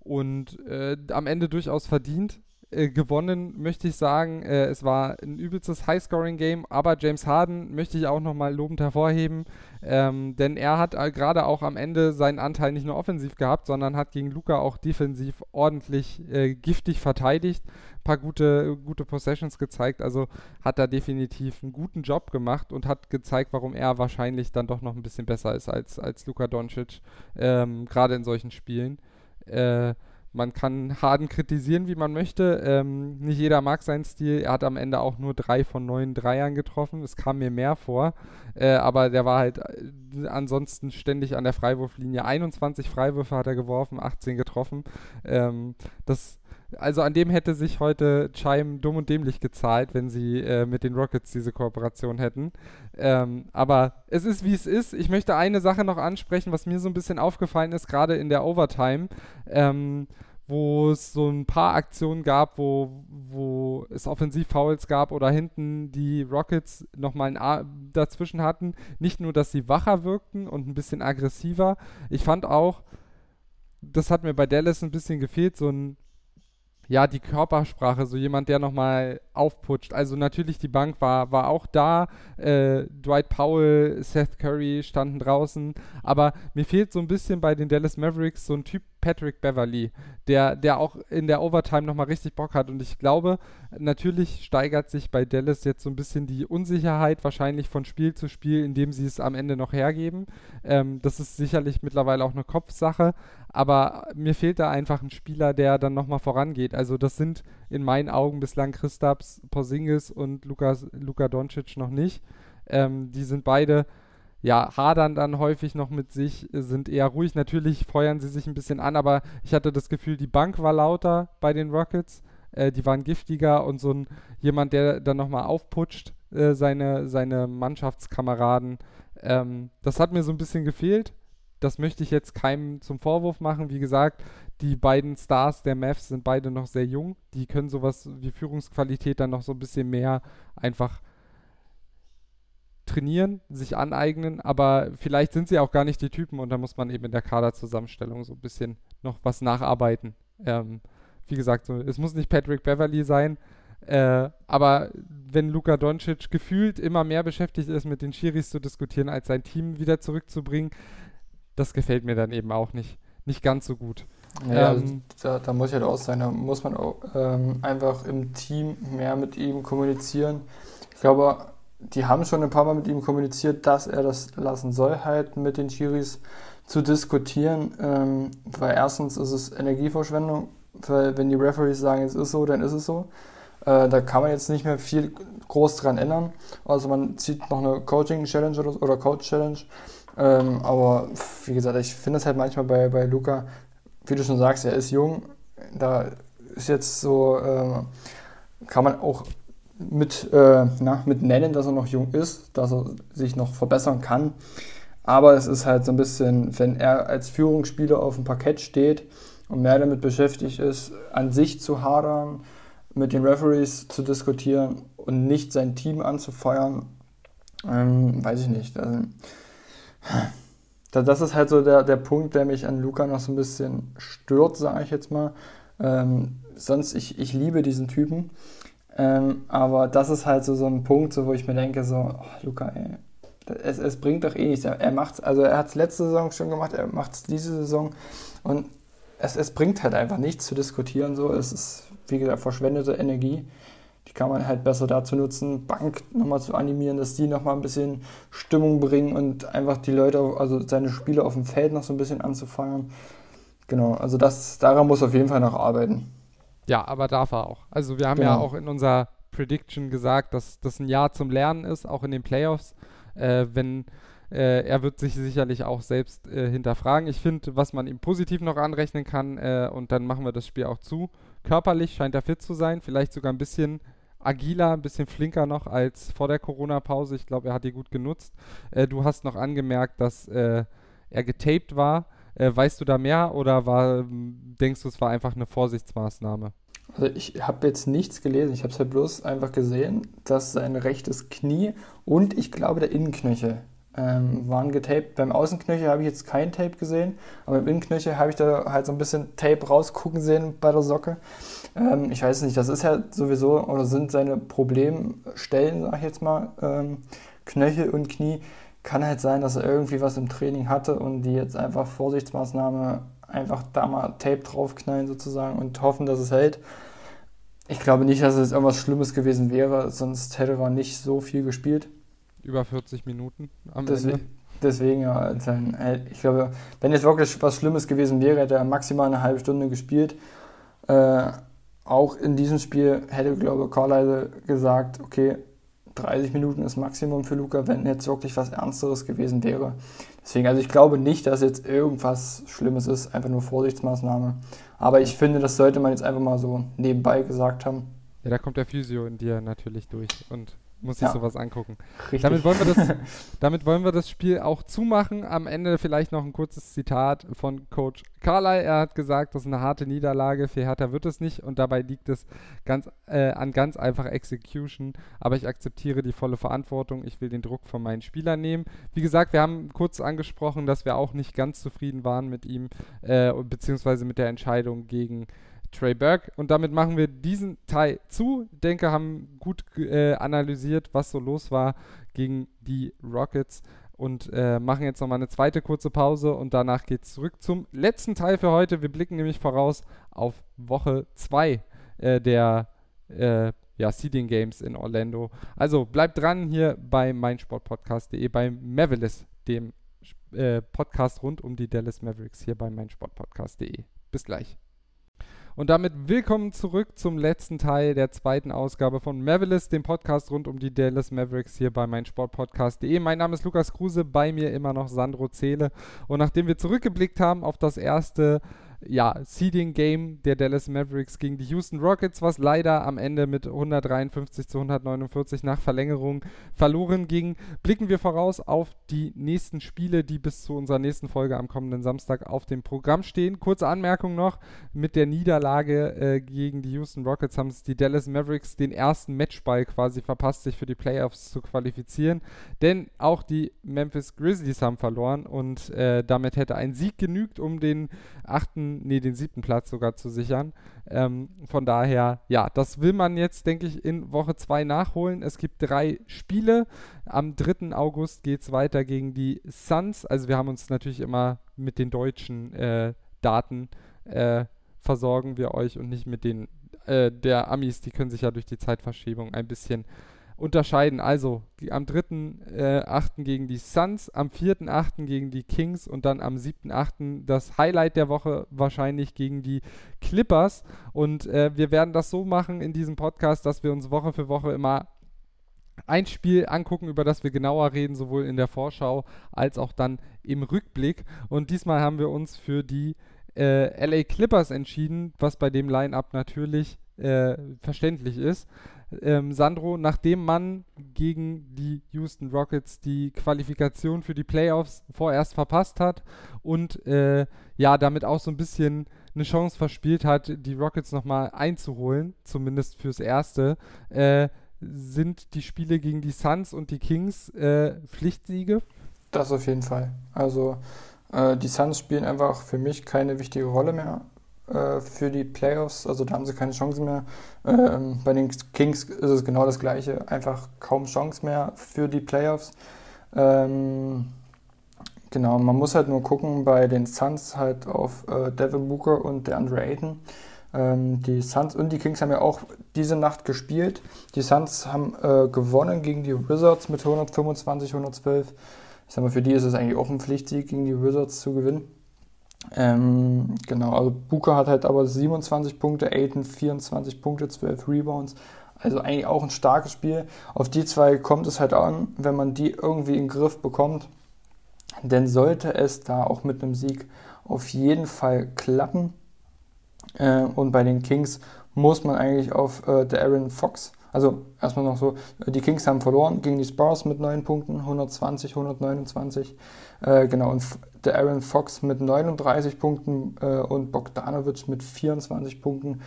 und äh, am Ende durchaus verdient. Äh, gewonnen, möchte ich sagen. Äh, es war ein übelstes Highscoring-Game, aber James Harden möchte ich auch nochmal lobend hervorheben, ähm, denn er hat äh, gerade auch am Ende seinen Anteil nicht nur offensiv gehabt, sondern hat gegen Luca auch defensiv ordentlich äh, giftig verteidigt, paar gute, gute Possessions gezeigt, also hat er definitiv einen guten Job gemacht und hat gezeigt, warum er wahrscheinlich dann doch noch ein bisschen besser ist als, als Luka Doncic, ähm, gerade in solchen Spielen. Äh, man kann Harden kritisieren, wie man möchte. Ähm, nicht jeder mag seinen Stil. Er hat am Ende auch nur drei von neun Dreiern getroffen. Es kam mir mehr vor. Äh, aber der war halt äh, ansonsten ständig an der Freiwurflinie. 21 Freiwürfe hat er geworfen, 18 getroffen. Ähm, das also an dem hätte sich heute Chime dumm und dämlich gezahlt, wenn sie äh, mit den Rockets diese Kooperation hätten. Ähm, aber es ist, wie es ist. Ich möchte eine Sache noch ansprechen, was mir so ein bisschen aufgefallen ist, gerade in der Overtime. Ähm, wo es so ein paar Aktionen gab, wo, wo es Offensivfouls gab oder hinten die Rockets nochmal ein A dazwischen hatten. Nicht nur, dass sie wacher wirkten und ein bisschen aggressiver. Ich fand auch, das hat mir bei Dallas ein bisschen gefehlt, so ein ja, die Körpersprache, so jemand, der nochmal aufputscht. Also natürlich, die Bank war, war auch da. Äh, Dwight Powell, Seth Curry standen draußen. Aber mir fehlt so ein bisschen bei den Dallas Mavericks so ein Typ Patrick Beverly, der, der auch in der Overtime nochmal richtig Bock hat. Und ich glaube, natürlich steigert sich bei Dallas jetzt so ein bisschen die Unsicherheit wahrscheinlich von Spiel zu Spiel, indem sie es am Ende noch hergeben. Ähm, das ist sicherlich mittlerweile auch eine Kopfsache. Aber mir fehlt da einfach ein Spieler, der dann nochmal vorangeht. Also das sind in meinen Augen bislang Christaps, Porzingis und Lukas, Luka Doncic noch nicht. Ähm, die sind beide ja, hadern dann häufig noch mit sich, sind eher ruhig. Natürlich feuern sie sich ein bisschen an, aber ich hatte das Gefühl, die Bank war lauter bei den Rockets. Äh, die waren giftiger und so ein jemand, der dann nochmal aufputscht, äh, seine, seine Mannschaftskameraden. Ähm, das hat mir so ein bisschen gefehlt. Das möchte ich jetzt keinem zum Vorwurf machen. Wie gesagt, die beiden Stars der Mavs sind beide noch sehr jung. Die können sowas wie Führungsqualität dann noch so ein bisschen mehr einfach trainieren, sich aneignen, aber vielleicht sind sie auch gar nicht die Typen und da muss man eben in der Kaderzusammenstellung so ein bisschen noch was nacharbeiten. Ähm, wie gesagt, so, es muss nicht Patrick Beverly sein, äh, aber wenn Luka Doncic gefühlt immer mehr beschäftigt ist, mit den Schiris zu diskutieren, als sein Team wieder zurückzubringen, das gefällt mir dann eben auch nicht, nicht ganz so gut. Ja, ähm, da, da, muss ich halt auch sein, da muss man auch ähm, einfach im Team mehr mit ihm kommunizieren. Ich glaube, die haben schon ein paar Mal mit ihm kommuniziert, dass er das lassen soll, halt mit den Chiris zu diskutieren, ähm, weil erstens ist es Energieverschwendung, weil wenn die Referees sagen, es ist so, dann ist es so. Äh, da kann man jetzt nicht mehr viel groß dran ändern. Also man zieht noch eine Coaching-Challenge oder, oder Coach-Challenge. Ähm, aber wie gesagt, ich finde es halt manchmal bei, bei Luca, wie du schon sagst, er ist jung. Da ist jetzt so, äh, kann man auch mit, äh, na, mit nennen, dass er noch jung ist, dass er sich noch verbessern kann. Aber es ist halt so ein bisschen, wenn er als Führungsspieler auf dem Parkett steht und mehr damit beschäftigt ist, an sich zu hadern, mit den Referees zu diskutieren und nicht sein Team anzufeuern, ähm, weiß ich nicht. Also, das ist halt so der, der Punkt, der mich an Luca noch so ein bisschen stört, sage ich jetzt mal. Ähm, sonst, ich, ich liebe diesen Typen. Ähm, aber das ist halt so, so ein Punkt, so, wo ich mir denke, so, oh, Luca, ey, es, es bringt doch eh nichts. Er, er macht's, also er hat es letzte Saison schon gemacht, er macht es diese Saison und es, es bringt halt einfach nichts zu diskutieren. So. Es ist, wie gesagt, verschwendete Energie. Die kann man halt besser dazu nutzen, Bank nochmal zu animieren, dass die nochmal ein bisschen Stimmung bringen und einfach die Leute, also seine Spieler auf dem Feld noch so ein bisschen anzufeuern. Genau, also das, daran muss auf jeden Fall noch arbeiten. Ja, aber darf er auch. Also wir haben genau. ja auch in unserer Prediction gesagt, dass das ein Jahr zum Lernen ist, auch in den Playoffs. Äh, wenn äh, er wird sich sicherlich auch selbst äh, hinterfragen. Ich finde, was man ihm positiv noch anrechnen kann, äh, und dann machen wir das Spiel auch zu. Körperlich scheint er fit zu sein, vielleicht sogar ein bisschen agiler, ein bisschen flinker noch als vor der Corona-Pause. Ich glaube, er hat die gut genutzt. Äh, du hast noch angemerkt, dass äh, er getaped war. Äh, weißt du da mehr oder war, denkst du, es war einfach eine Vorsichtsmaßnahme? Also ich habe jetzt nichts gelesen, ich habe es halt bloß einfach gesehen, dass sein rechtes Knie und ich glaube der Innenknöchel ähm, waren getaped. Beim Außenknöchel habe ich jetzt kein Tape gesehen, aber im Innenknöchel habe ich da halt so ein bisschen Tape rausgucken sehen bei der Socke. Ähm, ich weiß nicht, das ist ja sowieso oder sind seine Problemstellen, sage ich jetzt mal, ähm, Knöchel und Knie. Kann halt sein, dass er irgendwie was im Training hatte und die jetzt einfach Vorsichtsmaßnahme einfach da mal Tape draufknallen sozusagen und hoffen, dass es hält. Ich glaube nicht, dass es irgendwas Schlimmes gewesen wäre, sonst hätte er nicht so viel gespielt. Über 40 Minuten am deswegen, Ende. Deswegen, ja, ich glaube, wenn jetzt wirklich was Schlimmes gewesen wäre, hätte er maximal eine halbe Stunde gespielt. Äh, auch in diesem Spiel hätte, glaube ich, Carlisle gesagt, okay, 30 Minuten ist Maximum für Luca, wenn jetzt wirklich was Ernsteres gewesen wäre. Deswegen, also ich glaube nicht, dass jetzt irgendwas Schlimmes ist, einfach nur Vorsichtsmaßnahme. Aber ich finde, das sollte man jetzt einfach mal so nebenbei gesagt haben. Ja, da kommt der Physio in dir natürlich durch und muss sich ja. sowas angucken. Richtig. Damit wollen, wir das, damit wollen wir das Spiel auch zumachen. Am Ende vielleicht noch ein kurzes Zitat von Coach Carlyle. Er hat gesagt, das ist eine harte Niederlage. Für Hertha wird es nicht und dabei liegt es ganz, äh, an ganz einfacher Execution. Aber ich akzeptiere die volle Verantwortung. Ich will den Druck von meinen Spielern nehmen. Wie gesagt, wir haben kurz angesprochen, dass wir auch nicht ganz zufrieden waren mit ihm, äh, beziehungsweise mit der Entscheidung gegen Trey Burke. Und damit machen wir diesen Teil zu. Ich denke, haben gut äh, analysiert, was so los war gegen die Rockets. Und äh, machen jetzt nochmal eine zweite kurze Pause und danach geht es zurück zum letzten Teil für heute. Wir blicken nämlich voraus auf Woche 2 äh, der äh, ja, Seeding Games in Orlando. Also bleibt dran hier bei meinsportpodcast.de, bei Mavericks, dem äh, Podcast rund um die Dallas Mavericks hier bei meinsportpodcast.de. Bis gleich. Und damit willkommen zurück zum letzten Teil der zweiten Ausgabe von Mavericks, dem Podcast rund um die Dallas Mavericks hier bei meinsportpodcast.de. Mein Name ist Lukas Kruse, bei mir immer noch Sandro Zähle. Und nachdem wir zurückgeblickt haben auf das erste ja, Seeding Game der Dallas Mavericks gegen die Houston Rockets, was leider am Ende mit 153 zu 149 nach Verlängerung verloren ging. Blicken wir voraus auf die nächsten Spiele, die bis zu unserer nächsten Folge am kommenden Samstag auf dem Programm stehen. Kurze Anmerkung noch: Mit der Niederlage äh, gegen die Houston Rockets haben es die Dallas Mavericks den ersten Matchball quasi verpasst, sich für die Playoffs zu qualifizieren. Denn auch die Memphis Grizzlies haben verloren und äh, damit hätte ein Sieg genügt, um den achten nee, den siebten Platz sogar zu sichern. Ähm, von daher, ja, das will man jetzt, denke ich, in Woche 2 nachholen. Es gibt drei Spiele. Am 3. August geht es weiter gegen die Suns. Also wir haben uns natürlich immer mit den deutschen äh, Daten äh, versorgen wir euch und nicht mit den äh, der Amis. Die können sich ja durch die Zeitverschiebung ein bisschen unterscheiden. Also am 3.8. Äh, gegen die Suns, am 4.8. gegen die Kings und dann am 7.8. das Highlight der Woche wahrscheinlich gegen die Clippers. Und äh, wir werden das so machen in diesem Podcast, dass wir uns Woche für Woche immer ein Spiel angucken, über das wir genauer reden, sowohl in der Vorschau als auch dann im Rückblick. Und diesmal haben wir uns für die äh, LA Clippers entschieden, was bei dem Line-up natürlich äh, verständlich ist ähm, Sandro, nachdem man gegen die Houston Rockets die Qualifikation für die Playoffs vorerst verpasst hat und äh, ja, damit auch so ein bisschen eine Chance verspielt hat, die Rockets nochmal einzuholen, zumindest fürs Erste, äh, sind die Spiele gegen die Suns und die Kings äh, Pflichtsiege? Das auf jeden Fall. Also äh, die Suns spielen einfach für mich keine wichtige Rolle mehr äh, für die Playoffs. Also da haben sie keine Chance mehr. Ähm, bei den Kings ist es genau das gleiche. Einfach kaum Chance mehr für die Playoffs. Ähm, genau, man muss halt nur gucken bei den Suns halt auf äh, Devin Booker und der Andre Ayton. Ähm, die Suns und die Kings haben ja auch diese Nacht gespielt. Die Suns haben äh, gewonnen gegen die Wizards mit 125, 112. Ich sag mal, für die ist es eigentlich auch ein Pflichtsieg, gegen die Wizards zu gewinnen. Ähm, genau, also Booker hat halt aber 27 Punkte, Aiton 24 Punkte, 12 Rebounds. Also eigentlich auch ein starkes Spiel. Auf die zwei kommt es halt an, wenn man die irgendwie in den Griff bekommt. Dann sollte es da auch mit einem Sieg auf jeden Fall klappen. Äh, und bei den Kings muss man eigentlich auf äh, der Aaron Fox also erstmal noch so, die Kings haben verloren gegen die Spurs mit 9 Punkten, 120, 129. Äh, genau, und der Aaron Fox mit 39 Punkten äh, und Bogdanovic mit 24 Punkten.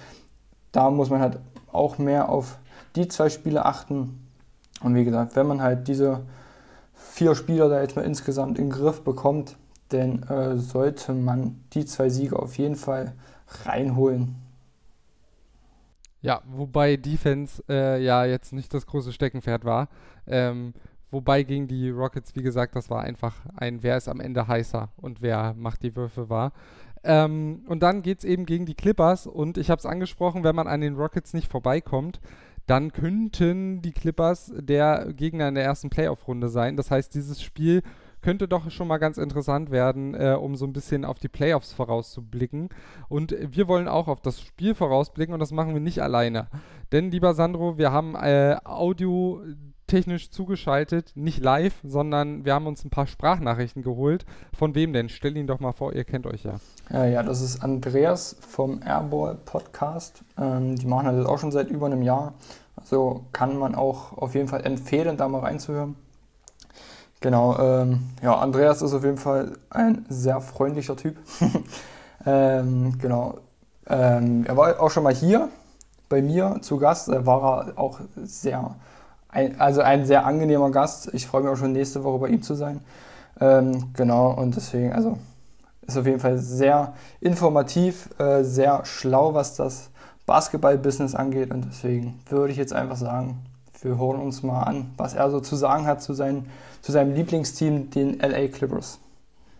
Da muss man halt auch mehr auf die zwei Spiele achten. Und wie gesagt, wenn man halt diese vier Spieler da jetzt mal insgesamt in den Griff bekommt, dann äh, sollte man die zwei Siege auf jeden Fall reinholen. Ja, wobei Defense äh, ja jetzt nicht das große Steckenpferd war. Ähm, wobei gegen die Rockets, wie gesagt, das war einfach ein, wer ist am Ende heißer und wer macht die Würfe war. Ähm, und dann geht es eben gegen die Clippers und ich habe es angesprochen, wenn man an den Rockets nicht vorbeikommt, dann könnten die Clippers der Gegner in der ersten Playoff-Runde sein. Das heißt, dieses Spiel könnte doch schon mal ganz interessant werden, äh, um so ein bisschen auf die Playoffs vorauszublicken. Und wir wollen auch auf das Spiel vorausblicken und das machen wir nicht alleine. Denn, lieber Sandro, wir haben äh, Audio technisch zugeschaltet, nicht live, sondern wir haben uns ein paar Sprachnachrichten geholt. Von wem denn? Stell ihn doch mal vor, ihr kennt euch ja. Ja, ja das ist Andreas vom Airball Podcast. Ähm, die machen das auch schon seit über einem Jahr. Also kann man auch auf jeden Fall empfehlen, da mal reinzuhören. Genau, ähm, ja, Andreas ist auf jeden Fall ein sehr freundlicher Typ. ähm, genau. Ähm, er war auch schon mal hier bei mir zu Gast. Da war er auch sehr, ein, also ein sehr angenehmer Gast. Ich freue mich auch schon nächste Woche bei ihm zu sein. Ähm, genau, und deswegen, also ist auf jeden Fall sehr informativ, äh, sehr schlau, was das Basketball-Business angeht. Und deswegen würde ich jetzt einfach sagen, wir hören uns mal an, was er so zu sagen hat zu, seinen, zu seinem Lieblingsteam, den LA Clippers.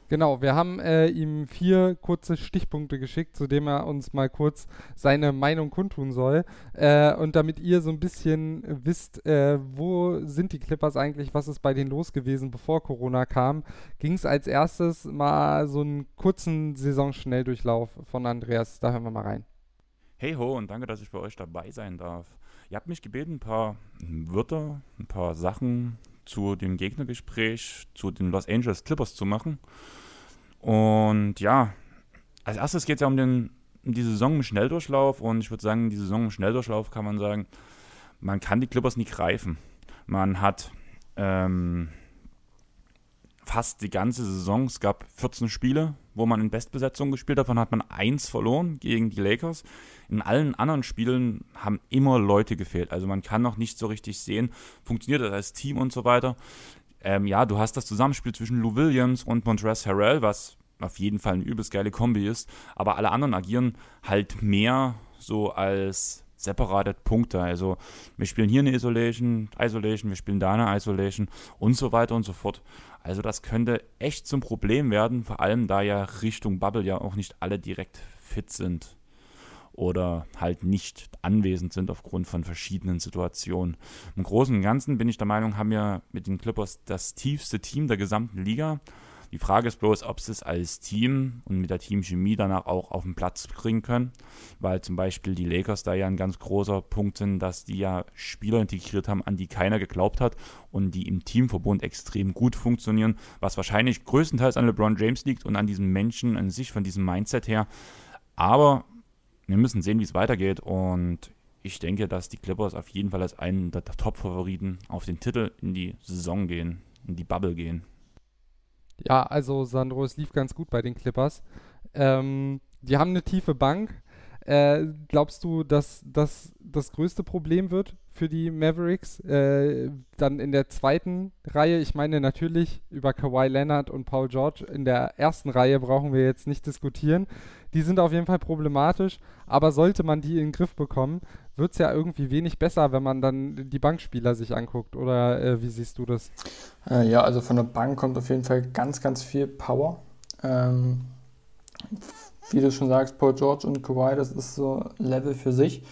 Genau, wir haben äh, ihm vier kurze Stichpunkte geschickt, zu denen er uns mal kurz seine Meinung kundtun soll. Äh, und damit ihr so ein bisschen wisst, äh, wo sind die Clippers eigentlich, was ist bei denen los gewesen, bevor Corona kam, ging es als erstes mal so einen kurzen Saisonschnelldurchlauf von Andreas. Da hören wir mal rein. Hey ho und danke, dass ich bei euch dabei sein darf. Ihr habt mich gebeten, ein paar Wörter, ein paar Sachen zu dem Gegnergespräch, zu den Los Angeles Clippers zu machen. Und ja, als erstes geht es ja um, den, um die Saison im Schnelldurchlauf. Und ich würde sagen, die Saison im Schnelldurchlauf kann man sagen, man kann die Clippers nicht greifen. Man hat ähm, fast die ganze Saison, es gab 14 Spiele, wo man in Bestbesetzung gespielt hat. Davon hat man eins verloren gegen die Lakers. In allen anderen Spielen haben immer Leute gefehlt. Also man kann noch nicht so richtig sehen, funktioniert das als Team und so weiter. Ähm, ja, du hast das Zusammenspiel zwischen Lou Williams und Montrezl Harrell, was auf jeden Fall eine übelst geile Kombi ist. Aber alle anderen agieren halt mehr so als separate Punkte. Also wir spielen hier eine Isolation, Isolation, wir spielen da eine Isolation und so weiter und so fort. Also das könnte echt zum Problem werden, vor allem da ja Richtung Bubble ja auch nicht alle direkt fit sind oder halt nicht anwesend sind aufgrund von verschiedenen Situationen. Im Großen und Ganzen bin ich der Meinung, haben wir mit den Clippers das tiefste Team der gesamten Liga. Die Frage ist bloß, ob sie es als Team und mit der Teamchemie danach auch auf den Platz bringen können, weil zum Beispiel die Lakers da ja ein ganz großer Punkt sind, dass die ja Spieler integriert haben, an die keiner geglaubt hat und die im Teamverbund extrem gut funktionieren, was wahrscheinlich größtenteils an LeBron James liegt und an diesem Menschen an sich, von diesem Mindset her. Aber wir müssen sehen, wie es weitergeht und ich denke, dass die Clippers auf jeden Fall als einen der Top-Favoriten auf den Titel in die Saison gehen, in die Bubble gehen. Ja, also Sandro, es lief ganz gut bei den Clippers. Ähm, die haben eine tiefe Bank. Äh, glaubst du, dass das das größte Problem wird für die Mavericks? Äh, dann in der zweiten Reihe, ich meine natürlich über Kawhi Leonard und Paul George. In der ersten Reihe brauchen wir jetzt nicht diskutieren. Die sind auf jeden Fall problematisch, aber sollte man die in den Griff bekommen, wird es ja irgendwie wenig besser, wenn man dann die Bankspieler sich anguckt. Oder äh, wie siehst du das? Äh, ja, also von der Bank kommt auf jeden Fall ganz, ganz viel Power. Ähm, wie du schon sagst, Paul George und Kawhi, das ist so Level für sich.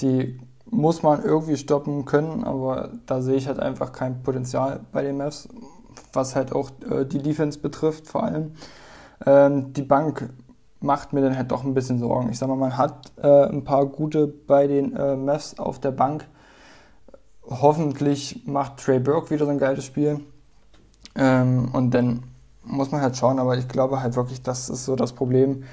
Die muss man irgendwie stoppen können, aber da sehe ich halt einfach kein Potenzial bei den Mavs, was halt auch äh, die Defense betrifft vor allem. Ähm, die Bank macht mir dann halt doch ein bisschen Sorgen. Ich sag mal, man hat äh, ein paar gute bei den äh, Mavs auf der Bank. Hoffentlich macht Trey Burke wieder so ein geiles Spiel. Ähm, und dann muss man halt schauen, aber ich glaube halt wirklich, das ist so das Problem,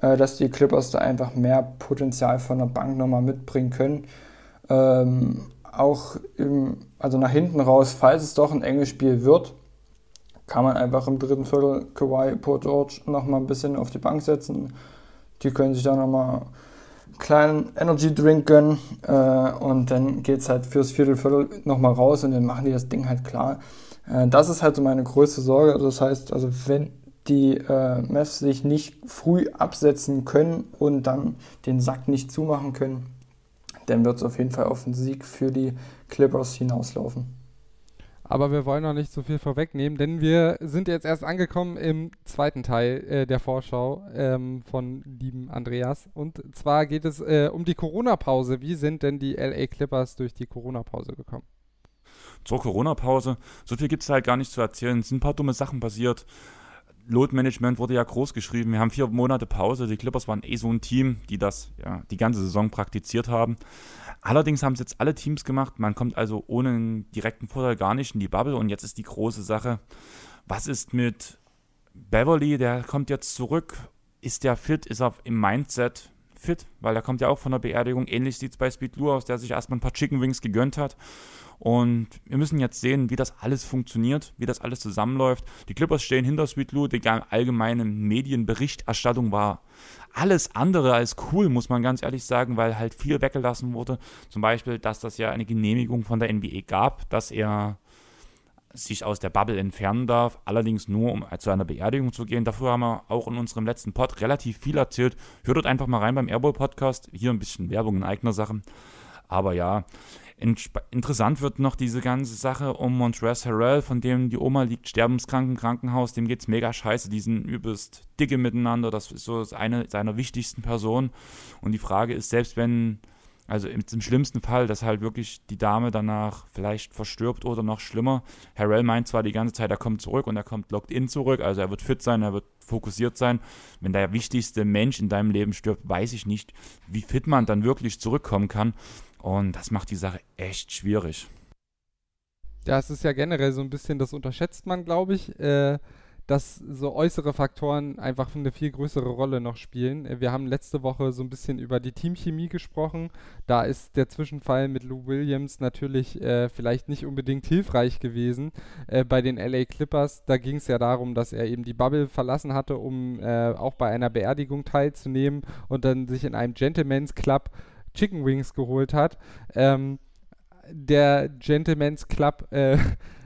äh, dass die Clippers da einfach mehr Potenzial von der Bank nochmal mitbringen können. Ähm, auch im, also nach hinten raus, falls es doch ein enges Spiel wird, kann man einfach im dritten Viertel Kawhi, Port George nochmal ein bisschen auf die Bank setzen. Die können sich da nochmal einen kleinen Energy Drink gönnen äh, und dann geht es halt fürs Viertelviertel nochmal raus und dann machen die das Ding halt klar. Äh, das ist halt so meine größte Sorge. Also das heißt, also wenn die äh, Mavs sich nicht früh absetzen können und dann den Sack nicht zumachen können, dann wird es auf jeden Fall auf den Sieg für die Clippers hinauslaufen. Aber wir wollen noch nicht so viel vorwegnehmen, denn wir sind jetzt erst angekommen im zweiten Teil äh, der Vorschau ähm, von lieben Andreas. Und zwar geht es äh, um die Corona-Pause. Wie sind denn die LA Clippers durch die Corona-Pause gekommen? Zur Corona-Pause, so viel gibt es halt gar nicht zu erzählen. Es sind ein paar dumme Sachen passiert. Load-Management wurde ja groß geschrieben. Wir haben vier Monate Pause. Die Clippers waren eh so ein Team, die das ja, die ganze Saison praktiziert haben. Allerdings haben es jetzt alle Teams gemacht. Man kommt also ohne einen direkten Vorteil gar nicht in die Bubble. Und jetzt ist die große Sache, was ist mit Beverly? Der kommt jetzt zurück. Ist der fit? Ist er im Mindset fit? Weil er kommt ja auch von der Beerdigung. Ähnlich sieht es bei Speed Blue aus, der sich erstmal ein paar Chicken Wings gegönnt hat. Und wir müssen jetzt sehen, wie das alles funktioniert, wie das alles zusammenläuft. Die Clippers stehen hinter Sweet Lou, die allgemeine Medienberichterstattung war alles andere als cool, muss man ganz ehrlich sagen, weil halt viel weggelassen wurde. Zum Beispiel, dass das ja eine Genehmigung von der NBA gab, dass er sich aus der Bubble entfernen darf, allerdings nur, um zu einer Beerdigung zu gehen. Dafür haben wir auch in unserem letzten Pod relativ viel erzählt. Hört dort einfach mal rein beim Airball Podcast. Hier ein bisschen Werbung in eigener Sache. Aber ja, interessant wird noch diese ganze Sache um Montrezl Harrell, von dem die Oma liegt sterbenskrank im Krankenhaus, dem geht's mega scheiße, die sind übelst dicke miteinander, das ist so eine seiner wichtigsten Personen und die Frage ist, selbst wenn, also im, im schlimmsten Fall, dass halt wirklich die Dame danach vielleicht verstirbt oder noch schlimmer, Harrell meint zwar die ganze Zeit, er kommt zurück und er kommt locked in zurück, also er wird fit sein, er wird fokussiert sein. Wenn der wichtigste Mensch in deinem Leben stirbt, weiß ich nicht, wie fit man dann wirklich zurückkommen kann. Und das macht die Sache echt schwierig. Ja, es ist ja generell so ein bisschen, das unterschätzt man, glaube ich, äh, dass so äußere Faktoren einfach eine viel größere Rolle noch spielen. Äh, wir haben letzte Woche so ein bisschen über die Teamchemie gesprochen. Da ist der Zwischenfall mit Lou Williams natürlich äh, vielleicht nicht unbedingt hilfreich gewesen äh, bei den LA Clippers. Da ging es ja darum, dass er eben die Bubble verlassen hatte, um äh, auch bei einer Beerdigung teilzunehmen und dann sich in einem Gentleman's Club Chicken Wings geholt hat. Ähm, der Gentleman's Club äh,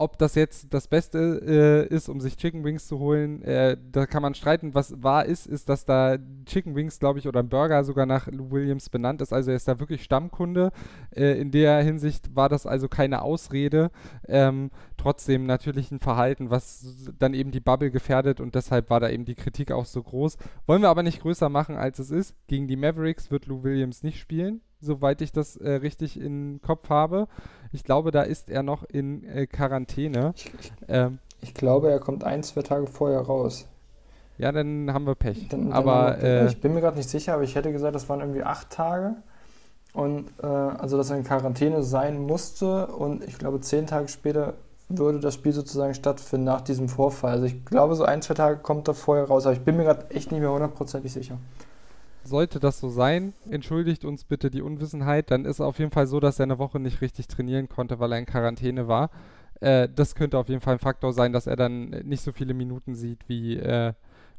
ob das jetzt das Beste äh, ist, um sich Chicken Wings zu holen, äh, da kann man streiten. Was wahr ist, ist, dass da Chicken Wings, glaube ich, oder ein Burger sogar nach Lou Williams benannt ist. Also er ist da wirklich Stammkunde. Äh, in der Hinsicht war das also keine Ausrede. Ähm, trotzdem natürlich ein Verhalten, was dann eben die Bubble gefährdet und deshalb war da eben die Kritik auch so groß. Wollen wir aber nicht größer machen, als es ist. Gegen die Mavericks wird Lou Williams nicht spielen soweit ich das äh, richtig im Kopf habe. Ich glaube, da ist er noch in äh, Quarantäne. Ich, ich, ähm, ich, glaube, er kommt ein, zwei Tage vorher raus. Ja, dann haben wir Pech. Dann, dann aber wir, äh, ich bin mir gerade nicht sicher, aber ich hätte gesagt, das waren irgendwie acht Tage. Und äh, also, dass er in Quarantäne sein musste und ich glaube, zehn Tage später würde das Spiel sozusagen stattfinden nach diesem Vorfall. Also ich glaube, so ein, zwei Tage kommt er vorher raus, aber ich bin mir gerade echt nicht mehr hundertprozentig sicher sollte das so sein, entschuldigt uns bitte die Unwissenheit, dann ist auf jeden Fall so, dass er eine Woche nicht richtig trainieren konnte, weil er in Quarantäne war. Äh, das könnte auf jeden Fall ein Faktor sein, dass er dann nicht so viele Minuten sieht wie, äh,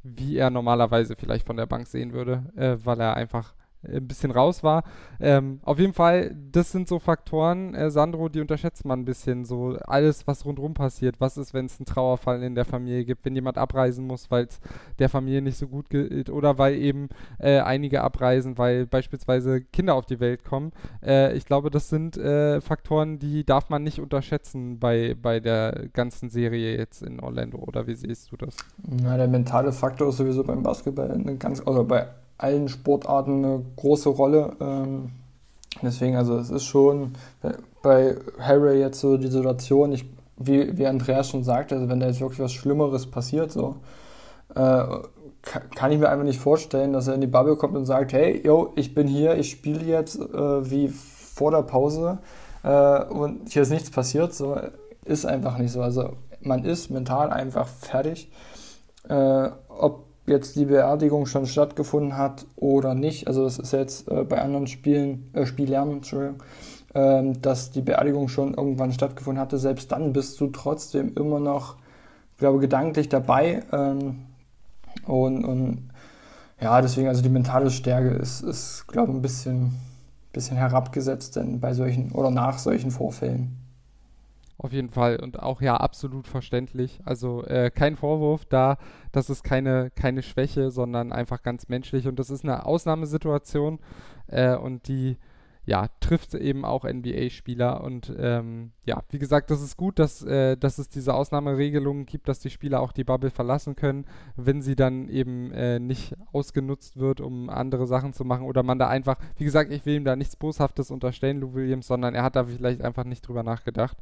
wie er normalerweise vielleicht von der Bank sehen würde, äh, weil er einfach ein bisschen raus war. Ähm, auf jeden Fall, das sind so Faktoren, äh, Sandro, die unterschätzt man ein bisschen. So alles, was rundherum passiert. Was ist, wenn es einen Trauerfall in der Familie gibt, wenn jemand abreisen muss, weil es der Familie nicht so gut geht oder weil eben äh, einige abreisen, weil beispielsweise Kinder auf die Welt kommen. Äh, ich glaube, das sind äh, Faktoren, die darf man nicht unterschätzen bei, bei der ganzen Serie jetzt in Orlando. Oder wie siehst du das? Na, der mentale Faktor ist sowieso beim Basketball eine ganz, oder bei allen Sportarten eine große Rolle. Ähm, deswegen, also es ist schon bei Harry jetzt so die Situation, ich, wie, wie Andreas schon sagte, also wenn da jetzt wirklich was Schlimmeres passiert, so, äh, kann ich mir einfach nicht vorstellen, dass er in die Bubble kommt und sagt, hey, yo, ich bin hier, ich spiele jetzt äh, wie vor der Pause äh, und hier ist nichts passiert. So ist einfach nicht so. Also man ist mental einfach fertig. Äh, ob jetzt die Beerdigung schon stattgefunden hat oder nicht. Also das ist jetzt äh, bei anderen Spielen, äh, Spielern, Entschuldigung, ähm, dass die Beerdigung schon irgendwann stattgefunden hatte. Selbst dann bist du trotzdem immer noch, glaube gedanklich dabei. Ähm, und, und ja, deswegen, also die mentale Stärke ist, ist glaube ich, ein bisschen, bisschen herabgesetzt denn bei solchen oder nach solchen Vorfällen. Auf jeden Fall und auch ja absolut verständlich. Also äh, kein Vorwurf da, das ist keine, keine Schwäche, sondern einfach ganz menschlich und das ist eine Ausnahmesituation äh, und die ja, trifft eben auch NBA-Spieler. Und ähm, ja, wie gesagt, das ist gut, dass, äh, dass es diese Ausnahmeregelungen gibt, dass die Spieler auch die Bubble verlassen können, wenn sie dann eben äh, nicht ausgenutzt wird, um andere Sachen zu machen. Oder man da einfach, wie gesagt, ich will ihm da nichts Boshaftes unterstellen, Lou Williams, sondern er hat da vielleicht einfach nicht drüber nachgedacht.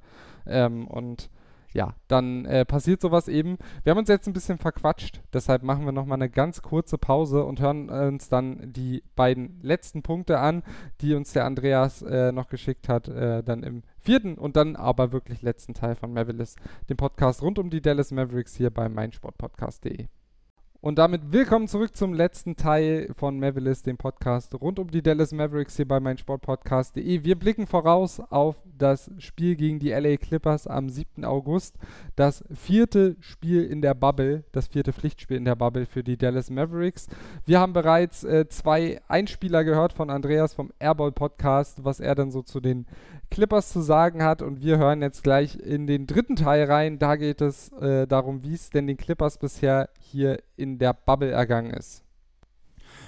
Ähm, und ja, dann äh, passiert sowas eben. Wir haben uns jetzt ein bisschen verquatscht, deshalb machen wir nochmal eine ganz kurze Pause und hören uns dann die beiden letzten Punkte an, die uns der Andreas äh, noch geschickt hat, äh, dann im vierten und dann aber wirklich letzten Teil von Mavericks, dem Podcast rund um die Dallas Mavericks hier bei meinsportpodcast.de. Und damit willkommen zurück zum letzten Teil von Mavericks, dem Podcast rund um die Dallas Mavericks hier bei meinsportpodcast.de. Wir blicken voraus auf das Spiel gegen die LA Clippers am 7. August. Das vierte Spiel in der Bubble, das vierte Pflichtspiel in der Bubble für die Dallas Mavericks. Wir haben bereits äh, zwei Einspieler gehört von Andreas vom Airball Podcast, was er dann so zu den Clippers zu sagen hat. Und wir hören jetzt gleich in den dritten Teil rein. Da geht es äh, darum, wie es denn den Clippers bisher hier in der Bubble ergangen ist.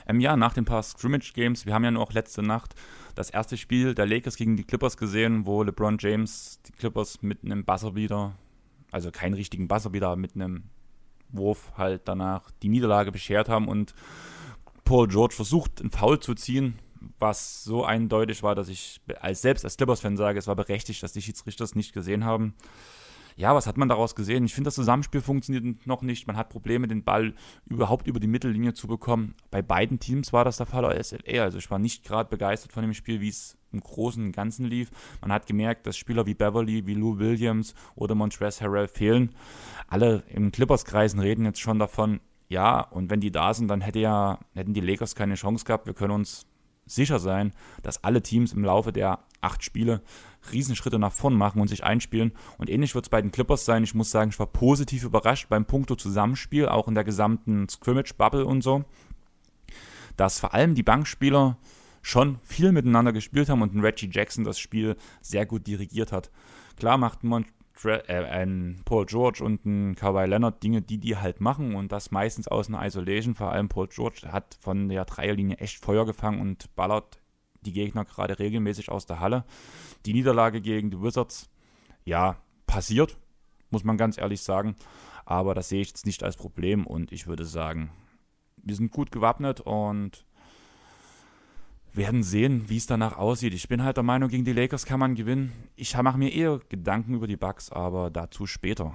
Ähm, ja, nach den paar Scrimmage-Games, wir haben ja nur auch letzte Nacht das erste Spiel der Lakers gegen die Clippers gesehen, wo LeBron James die Clippers mit einem Buzzerbeater, also keinen richtigen Buzzerbeater, mit einem Wurf halt danach die Niederlage beschert haben und Paul George versucht, einen Foul zu ziehen, was so eindeutig war, dass ich als selbst als Clippers-Fan sage, es war berechtigt, dass die Schiedsrichter es nicht gesehen haben ja, was hat man daraus gesehen? Ich finde, das Zusammenspiel funktioniert noch nicht. Man hat Probleme, den Ball überhaupt über die Mittellinie zu bekommen. Bei beiden Teams war das der Fall SLA. Also ich war nicht gerade begeistert von dem Spiel, wie es im Großen und Ganzen lief. Man hat gemerkt, dass Spieler wie Beverly, wie Lou Williams oder Montrezl Harrell fehlen. Alle im Clippers-Kreisen reden jetzt schon davon, ja, und wenn die da sind, dann hätte ja, hätten die Lakers keine Chance gehabt. Wir können uns sicher sein, dass alle Teams im Laufe der acht Spiele Riesenschritte nach vorn machen und sich einspielen. Und ähnlich wird es bei den Clippers sein. Ich muss sagen, ich war positiv überrascht beim Punkto-Zusammenspiel, auch in der gesamten Scrimmage-Bubble und so, dass vor allem die Bankspieler schon viel miteinander gespielt haben und ein Reggie Jackson das Spiel sehr gut dirigiert hat. Klar macht Mont äh, ein Paul George und ein Kawhi Leonard Dinge, die die halt machen und das meistens aus einer Isolation. Vor allem Paul George hat von der Dreierlinie echt Feuer gefangen und ballert die Gegner gerade regelmäßig aus der Halle. Die Niederlage gegen die Wizards, ja, passiert, muss man ganz ehrlich sagen. Aber das sehe ich jetzt nicht als Problem und ich würde sagen, wir sind gut gewappnet und werden sehen, wie es danach aussieht. Ich bin halt der Meinung, gegen die Lakers kann man gewinnen. Ich mache mir eher Gedanken über die Bugs, aber dazu später.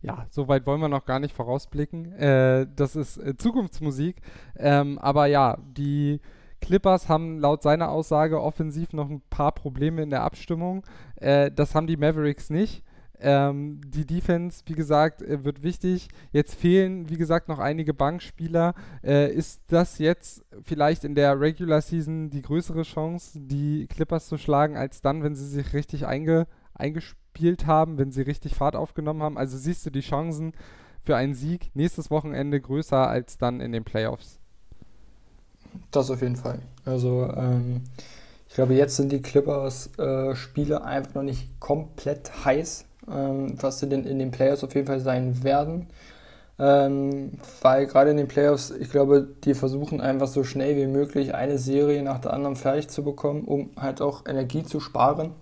Ja, so weit wollen wir noch gar nicht vorausblicken. Äh, das ist äh, Zukunftsmusik. Ähm, aber ja, die Clippers haben laut seiner Aussage offensiv noch ein paar Probleme in der Abstimmung. Äh, das haben die Mavericks nicht. Ähm, die Defense, wie gesagt, äh, wird wichtig. Jetzt fehlen, wie gesagt, noch einige Bankspieler. Äh, ist das jetzt vielleicht in der Regular Season die größere Chance, die Clippers zu schlagen, als dann, wenn sie sich richtig einge eingespielt haben, wenn sie richtig Fahrt aufgenommen haben? Also siehst du die Chancen für einen Sieg nächstes Wochenende größer als dann in den Playoffs. Das auf jeden Fall. Also ähm, ich glaube, jetzt sind die Clippers-Spiele äh, einfach noch nicht komplett heiß, ähm, was sie denn in den Playoffs auf jeden Fall sein werden. Ähm, weil gerade in den Playoffs, ich glaube, die versuchen einfach so schnell wie möglich eine Serie nach der anderen fertig zu bekommen, um halt auch Energie zu sparen.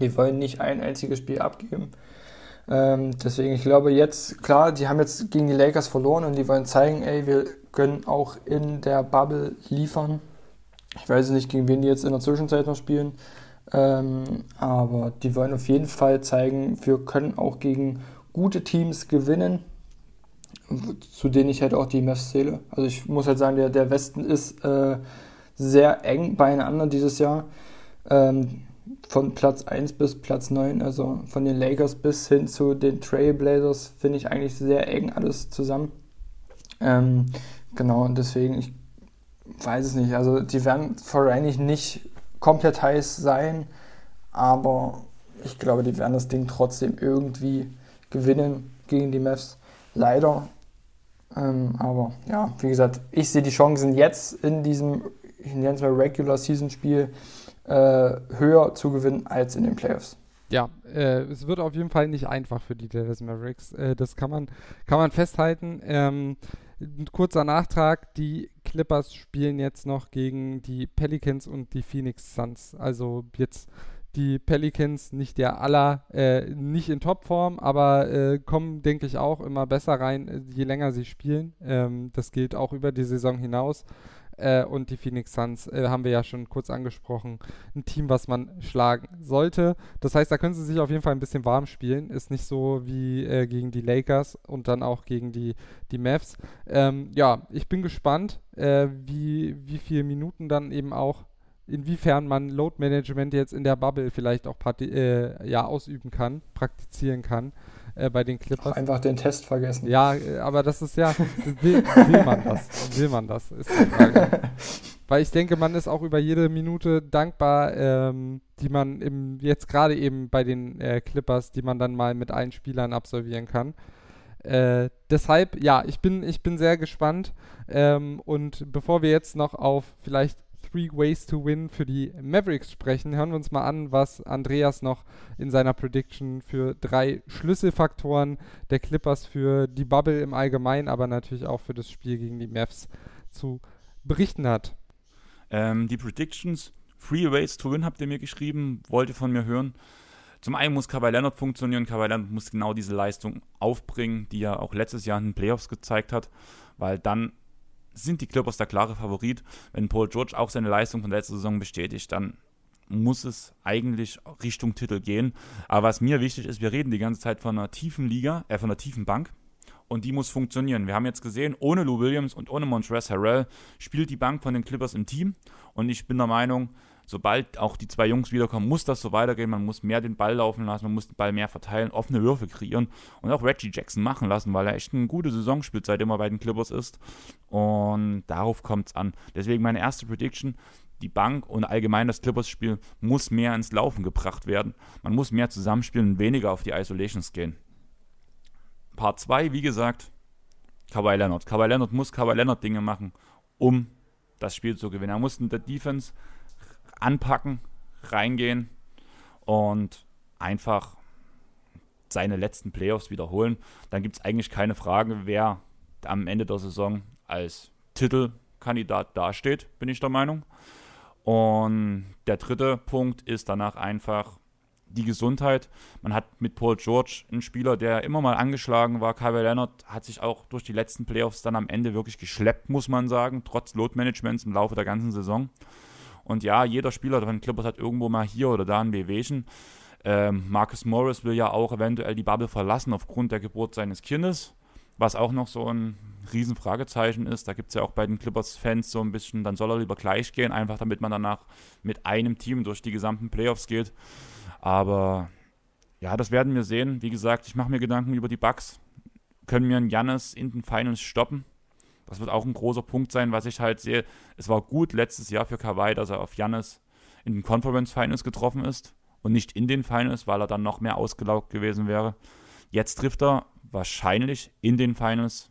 Die wollen nicht ein einziges Spiel abgeben. Ähm, deswegen, ich glaube jetzt, klar, die haben jetzt gegen die Lakers verloren und die wollen zeigen, ey, wir können auch in der Bubble liefern. Ich weiß nicht, gegen wen die jetzt in der Zwischenzeit noch spielen. Ähm, aber die wollen auf jeden Fall zeigen, wir können auch gegen gute Teams gewinnen, zu denen ich halt auch die Mavs zähle. Also ich muss halt sagen, der, der Westen ist äh, sehr eng beieinander dieses Jahr. Ähm, von Platz 1 bis Platz 9, also von den Lakers bis hin zu den Trailblazers, finde ich eigentlich sehr eng alles zusammen. Ähm, genau, und deswegen, ich weiß es nicht. Also die werden wahrscheinlich nicht komplett heiß sein, aber ich glaube, die werden das Ding trotzdem irgendwie gewinnen gegen die Mavs. Leider. Ähm, aber ja, wie gesagt, ich sehe die Chancen jetzt in diesem, ich nenne es mal Regular Season Spiel, äh, höher zu gewinnen als in den Playoffs. Ja, äh, es wird auf jeden Fall nicht einfach für die Dallas Mavericks. Äh, das kann man, kann man festhalten. Ähm, ein kurzer Nachtrag, die Clippers spielen jetzt noch gegen die Pelicans und die Phoenix Suns. Also jetzt die Pelicans nicht der aller, äh, nicht in Topform, aber äh, kommen, denke ich, auch immer besser rein, äh, je länger sie spielen. Ähm, das gilt auch über die Saison hinaus. Äh, und die Phoenix Suns äh, haben wir ja schon kurz angesprochen. Ein Team, was man schlagen sollte. Das heißt, da können sie sich auf jeden Fall ein bisschen warm spielen. Ist nicht so wie äh, gegen die Lakers und dann auch gegen die, die Mavs. Ähm, ja, ich bin gespannt, äh, wie, wie viele Minuten dann eben auch inwiefern man Load Management jetzt in der Bubble vielleicht auch äh, ja, ausüben kann, praktizieren kann äh, bei den Clippers. Auch einfach den Test vergessen. Ja, äh, aber das ist ja, will, will man das? Will man das? Ist die Frage. Weil ich denke, man ist auch über jede Minute dankbar, ähm, die man im, jetzt gerade eben bei den äh, Clippers, die man dann mal mit allen Spielern absolvieren kann. Äh, deshalb, ja, ich bin, ich bin sehr gespannt. Ähm, und bevor wir jetzt noch auf vielleicht Three Ways to Win für die Mavericks sprechen, hören wir uns mal an, was Andreas noch in seiner Prediction für drei Schlüsselfaktoren der Clippers für die Bubble im Allgemeinen, aber natürlich auch für das Spiel gegen die Mavs zu berichten hat. Ähm, die Predictions, Three Ways to Win habt ihr mir geschrieben, wollt ihr von mir hören. Zum einen muss Kawhi Leonard funktionieren. Kawhi Leonard muss genau diese Leistung aufbringen, die er auch letztes Jahr in den Playoffs gezeigt hat, weil dann sind die Clippers der klare Favorit. Wenn Paul George auch seine Leistung von letzter Saison bestätigt, dann muss es eigentlich Richtung Titel gehen. Aber was mir wichtig ist, wir reden die ganze Zeit von einer tiefen Liga, äh, von einer tiefen Bank. Und die muss funktionieren. Wir haben jetzt gesehen, ohne Lou Williams und ohne Montrezl Harrell spielt die Bank von den Clippers im Team. Und ich bin der Meinung, sobald auch die zwei Jungs wiederkommen, muss das so weitergehen. Man muss mehr den Ball laufen lassen, man muss den Ball mehr verteilen, offene Würfe kreieren und auch Reggie Jackson machen lassen, weil er echt eine gute Saison spielt, seitdem er bei den Clippers ist. Und darauf kommt es an. Deswegen meine erste Prediction. Die Bank und allgemein das Clippers-Spiel muss mehr ins Laufen gebracht werden. Man muss mehr zusammenspielen und weniger auf die Isolations gehen. Part 2, wie gesagt, Kawhi Leonard. Kawhi Leonard muss Kawhi Leonard Dinge machen, um das Spiel zu gewinnen. Er muss in der Defense anpacken, reingehen und einfach seine letzten Playoffs wiederholen. Dann gibt es eigentlich keine Frage, wer am Ende der Saison als Titelkandidat dasteht, bin ich der Meinung. Und der dritte Punkt ist danach einfach die Gesundheit. Man hat mit Paul George einen Spieler, der immer mal angeschlagen war. Kyle Leonard hat sich auch durch die letzten Playoffs dann am Ende wirklich geschleppt, muss man sagen, trotz Load-Managements im Laufe der ganzen Saison. Und ja, jeder Spieler von Clippers hat irgendwo mal hier oder da ein Wehwehchen. Ähm, Marcus Morris will ja auch eventuell die Bubble verlassen aufgrund der Geburt seines Kindes, was auch noch so ein Riesenfragezeichen ist. Da gibt es ja auch bei den Clippers-Fans so ein bisschen, dann soll er lieber gleich gehen, einfach damit man danach mit einem Team durch die gesamten Playoffs geht. Aber ja, das werden wir sehen. Wie gesagt, ich mache mir Gedanken über die Bugs. Können wir einen Jannis in den Finals stoppen? Das wird auch ein großer Punkt sein, was ich halt sehe. Es war gut letztes Jahr für Kawhi, dass er auf Jannis in den Conference Finals getroffen ist und nicht in den Finals, weil er dann noch mehr ausgelaugt gewesen wäre. Jetzt trifft er wahrscheinlich in den Finals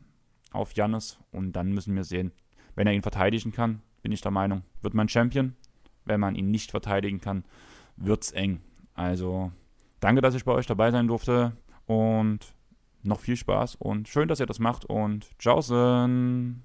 auf Jannis und dann müssen wir sehen, wenn er ihn verteidigen kann, bin ich der Meinung, wird man Champion. Wenn man ihn nicht verteidigen kann, wird es eng. Also danke, dass ich bei euch dabei sein durfte und noch viel Spaß und schön, dass ihr das macht und tschaußen.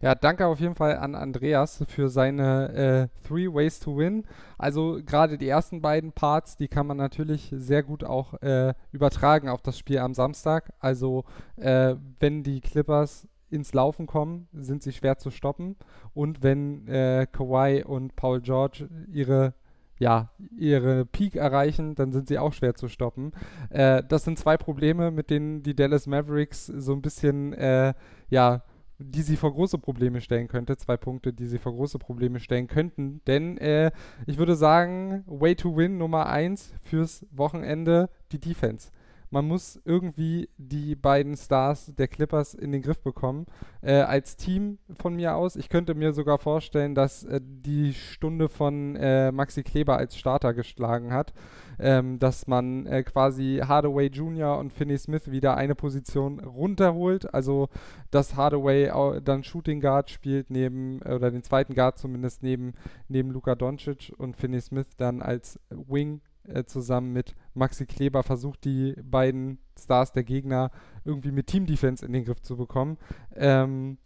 Ja, danke auf jeden Fall an Andreas für seine äh, Three Ways to Win. Also gerade die ersten beiden Parts, die kann man natürlich sehr gut auch äh, übertragen auf das Spiel am Samstag. Also äh, wenn die Clippers ins Laufen kommen, sind sie schwer zu stoppen. Und wenn äh, Kawhi und Paul George ihre ja, ihre Peak erreichen, dann sind sie auch schwer zu stoppen. Äh, das sind zwei Probleme, mit denen die Dallas Mavericks so ein bisschen, äh, ja, die sie vor große Probleme stellen könnte. Zwei Punkte, die sie vor große Probleme stellen könnten. Denn äh, ich würde sagen, Way to Win Nummer eins fürs Wochenende, die Defense man muss irgendwie die beiden Stars der Clippers in den Griff bekommen. Äh, als Team von mir aus, ich könnte mir sogar vorstellen, dass äh, die Stunde von äh, Maxi Kleber als Starter geschlagen hat, ähm, dass man äh, quasi Hardaway Jr. und Finney Smith wieder eine Position runterholt, also dass Hardaway dann Shooting Guard spielt neben, oder den zweiten Guard zumindest neben, neben Luka Doncic und Finney Smith dann als Wing äh, zusammen mit Maxi Kleber versucht, die beiden Stars der Gegner irgendwie mit Team Defense in den Griff zu bekommen. Ähm,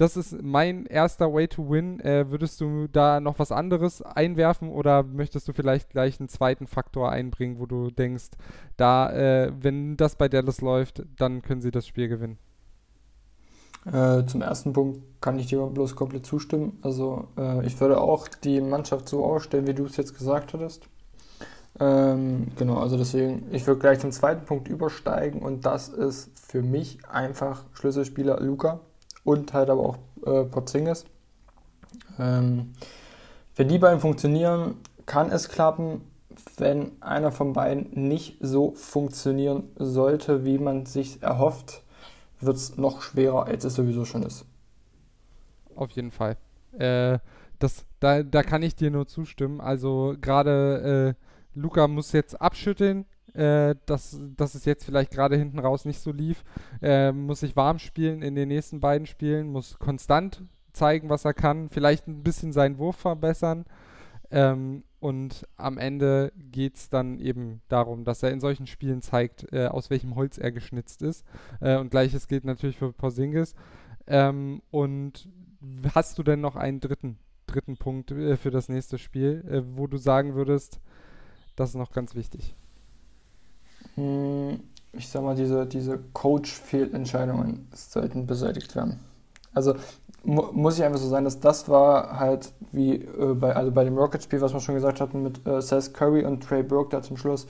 das ist mein erster Way to Win. Äh, würdest du da noch was anderes einwerfen oder möchtest du vielleicht gleich einen zweiten Faktor einbringen, wo du denkst, da, äh, wenn das bei Dallas läuft, dann können sie das Spiel gewinnen? Äh, zum ersten Punkt kann ich dir bloß komplett zustimmen. Also äh, ich würde auch die Mannschaft so ausstellen, wie du es jetzt gesagt hattest. Ähm, genau, also deswegen, ich würde gleich zum zweiten Punkt übersteigen und das ist für mich einfach Schlüsselspieler Luca und halt aber auch äh, Porzingis. Ähm, wenn die beiden funktionieren, kann es klappen. Wenn einer von beiden nicht so funktionieren sollte, wie man sich erhofft, wird es noch schwerer, als es sowieso schon ist. Auf jeden Fall. Äh, das, da, da kann ich dir nur zustimmen. Also gerade äh, Luca muss jetzt abschütteln, äh, dass, dass es jetzt vielleicht gerade hinten raus nicht so lief. Äh, muss sich warm spielen in den nächsten beiden Spielen, muss konstant zeigen, was er kann, vielleicht ein bisschen seinen Wurf verbessern. Ähm, und am Ende geht es dann eben darum, dass er in solchen Spielen zeigt, äh, aus welchem Holz er geschnitzt ist. Äh, und gleiches gilt natürlich für Porzingis. Ähm, und hast du denn noch einen dritten, dritten Punkt äh, für das nächste Spiel, äh, wo du sagen würdest, das ist noch ganz wichtig. Hm, ich sag mal, diese, diese Coach-Fehlentscheidungen sollten beseitigt werden. Also mu muss ich einfach so sein, dass das war halt wie äh, bei, also bei dem Rocket-Spiel, was wir schon gesagt hatten, mit äh, Seth Curry und Trey Burke da zum Schluss.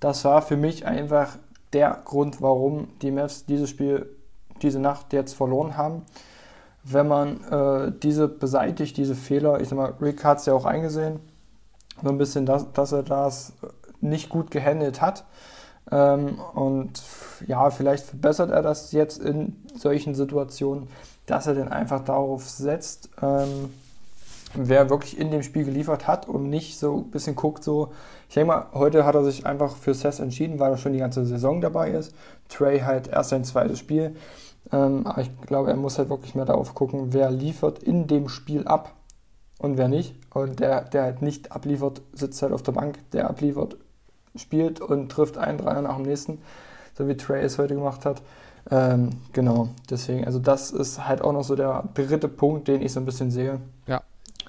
Das war für mich einfach der Grund, warum die Mavs dieses Spiel, diese Nacht jetzt verloren haben. Wenn man äh, diese beseitigt, diese Fehler, ich sag mal, Rick hat es ja auch eingesehen, so ein bisschen, dass, dass er das nicht gut gehandelt hat. Ähm, und ja, vielleicht verbessert er das jetzt in solchen Situationen, dass er dann einfach darauf setzt, ähm, wer wirklich in dem Spiel geliefert hat und nicht so ein bisschen guckt, so, ich denke mal, heute hat er sich einfach für Seth entschieden, weil er schon die ganze Saison dabei ist. Trey halt erst sein zweites Spiel. Ähm, aber ich glaube, er muss halt wirklich mehr darauf gucken, wer liefert in dem Spiel ab und wer nicht. Und der, der halt nicht abliefert, sitzt halt auf der Bank, der abliefert, spielt und trifft einen Dreier nach dem nächsten, so wie Trey es heute gemacht hat. Ähm, genau, deswegen, also das ist halt auch noch so der dritte Punkt, den ich so ein bisschen sehe. Ja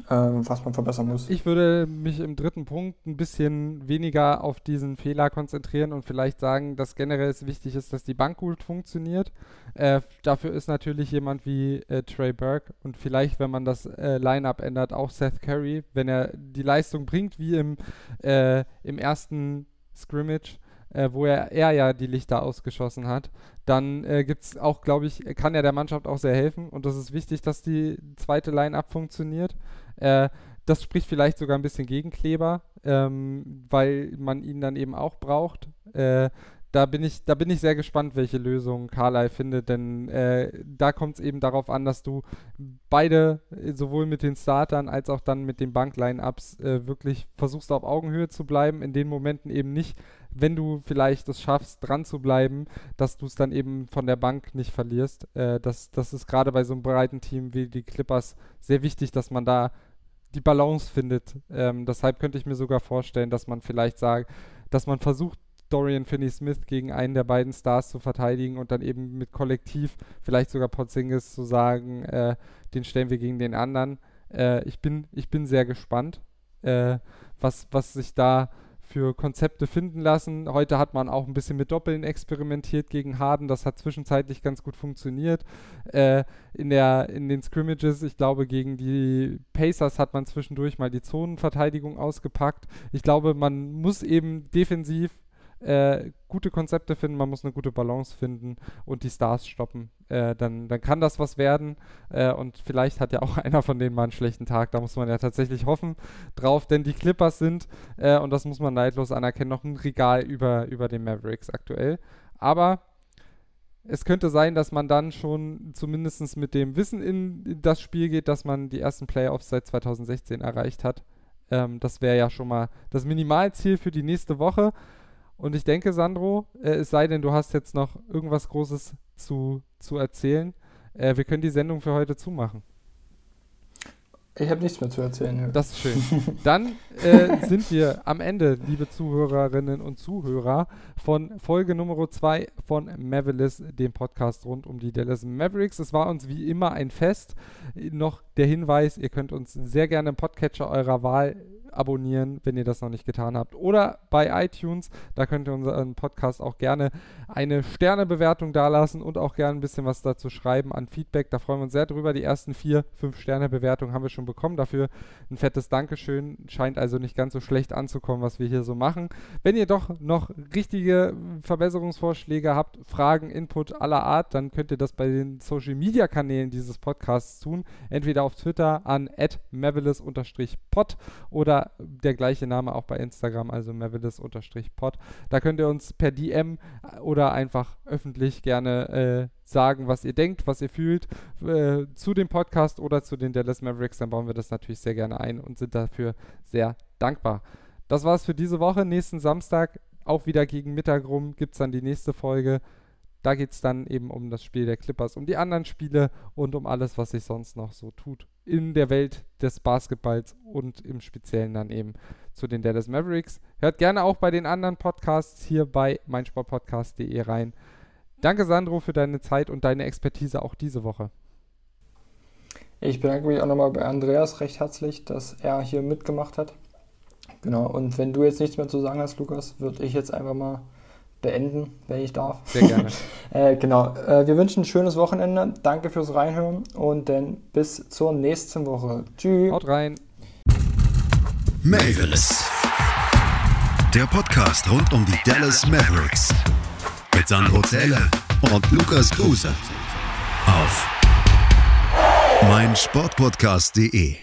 was man verbessern muss. Ich würde mich im dritten Punkt ein bisschen weniger auf diesen Fehler konzentrieren und vielleicht sagen, dass generell es wichtig ist, dass die Bank gut funktioniert. Äh, dafür ist natürlich jemand wie äh, Trey Burke und vielleicht, wenn man das äh, Line-Up ändert, auch Seth Curry, wenn er die Leistung bringt wie im, äh, im ersten Scrimmage, äh, wo er, er ja die Lichter ausgeschossen hat, dann äh, es auch, glaube ich, kann er der Mannschaft auch sehr helfen und das ist wichtig, dass die zweite Line-Up funktioniert. Äh, das spricht vielleicht sogar ein bisschen gegen Kleber, ähm, weil man ihn dann eben auch braucht. Äh, da bin ich, da bin ich sehr gespannt, welche Lösung Carlyle findet, denn äh, da kommt es eben darauf an, dass du beide, äh, sowohl mit den Startern als auch dann mit den Bankline-Ups, äh, wirklich versuchst auf Augenhöhe zu bleiben, in den Momenten eben nicht wenn du vielleicht es schaffst, dran zu bleiben, dass du es dann eben von der Bank nicht verlierst. Äh, das, das ist gerade bei so einem breiten Team wie die Clippers sehr wichtig, dass man da die Balance findet. Ähm, deshalb könnte ich mir sogar vorstellen, dass man vielleicht sagt, dass man versucht, Dorian Finney-Smith gegen einen der beiden Stars zu verteidigen und dann eben mit Kollektiv, vielleicht sogar Porzingis zu sagen, äh, den stellen wir gegen den anderen. Äh, ich, bin, ich bin sehr gespannt, äh, was, was sich da für Konzepte finden lassen. Heute hat man auch ein bisschen mit Doppeln experimentiert gegen Harden. Das hat zwischenzeitlich ganz gut funktioniert. Äh, in, der, in den Scrimmages, ich glaube, gegen die Pacers hat man zwischendurch mal die Zonenverteidigung ausgepackt. Ich glaube, man muss eben defensiv äh, gute Konzepte finden, man muss eine gute Balance finden und die Stars stoppen. Äh, dann, dann kann das was werden. Äh, und vielleicht hat ja auch einer von denen mal einen schlechten Tag. Da muss man ja tatsächlich hoffen drauf, denn die Clippers sind, äh, und das muss man neidlos anerkennen, noch ein Regal über, über den Mavericks aktuell. Aber es könnte sein, dass man dann schon zumindest mit dem Wissen in das Spiel geht, dass man die ersten Playoffs seit 2016 erreicht hat. Ähm, das wäre ja schon mal das Minimalziel für die nächste Woche. Und ich denke, Sandro, äh, es sei denn, du hast jetzt noch irgendwas Großes zu, zu erzählen, äh, wir können die Sendung für heute zumachen. Ich habe nichts mehr zu erzählen. Das ist schön. Dann äh, sind wir am Ende, liebe Zuhörerinnen und Zuhörer, von Folge Nummer 2 von Mavericks, dem Podcast rund um die Dallas Mavericks. Es war uns wie immer ein Fest. Noch der Hinweis, ihr könnt uns sehr gerne im Podcatcher eurer Wahl abonnieren, wenn ihr das noch nicht getan habt. Oder bei iTunes, da könnt ihr unseren Podcast auch gerne eine Sternebewertung dalassen und auch gerne ein bisschen was dazu schreiben an Feedback. Da freuen wir uns sehr drüber. Die ersten vier, fünf Sterne-Bewertungen haben wir schon bekommen. Dafür ein fettes Dankeschön. Scheint also nicht ganz so schlecht anzukommen, was wir hier so machen. Wenn ihr doch noch richtige Verbesserungsvorschläge habt, Fragen, Input aller Art, dann könnt ihr das bei den Social-Media-Kanälen dieses Podcasts tun. Entweder auf Twitter an mavelis-pod oder der gleiche Name auch bei Instagram, also mavelis-pod. Da könnt ihr uns per DM oder einfach öffentlich gerne äh, sagen, was ihr denkt, was ihr fühlt äh, zu dem Podcast oder zu den Dallas Mavericks. Dann bauen wir das natürlich sehr gerne ein und sind dafür sehr dankbar. Das war's für diese Woche. Nächsten Samstag, auch wieder gegen Mittag rum, gibt es dann die nächste Folge. Da geht es dann eben um das Spiel der Clippers, um die anderen Spiele und um alles, was sich sonst noch so tut in der Welt des Basketballs und im Speziellen dann eben zu den Dallas Mavericks. Hört gerne auch bei den anderen Podcasts hier bei meinsportpodcast.de rein. Danke, Sandro, für deine Zeit und deine Expertise auch diese Woche. Ich bedanke mich auch nochmal bei Andreas recht herzlich, dass er hier mitgemacht hat. Genau, und wenn du jetzt nichts mehr zu sagen hast, Lukas, würde ich jetzt einfach mal beenden, wenn ich darf. Sehr gerne. äh, genau. Äh, wir wünschen ein schönes Wochenende. Danke fürs Reinhören und dann bis zur nächsten Woche. Tschüss. Haut rein. Mavericks. Der Podcast rund um die Dallas Mavericks. Mit Sandro Zähler und Lukas Kruse. Auf meinsportpodcast.de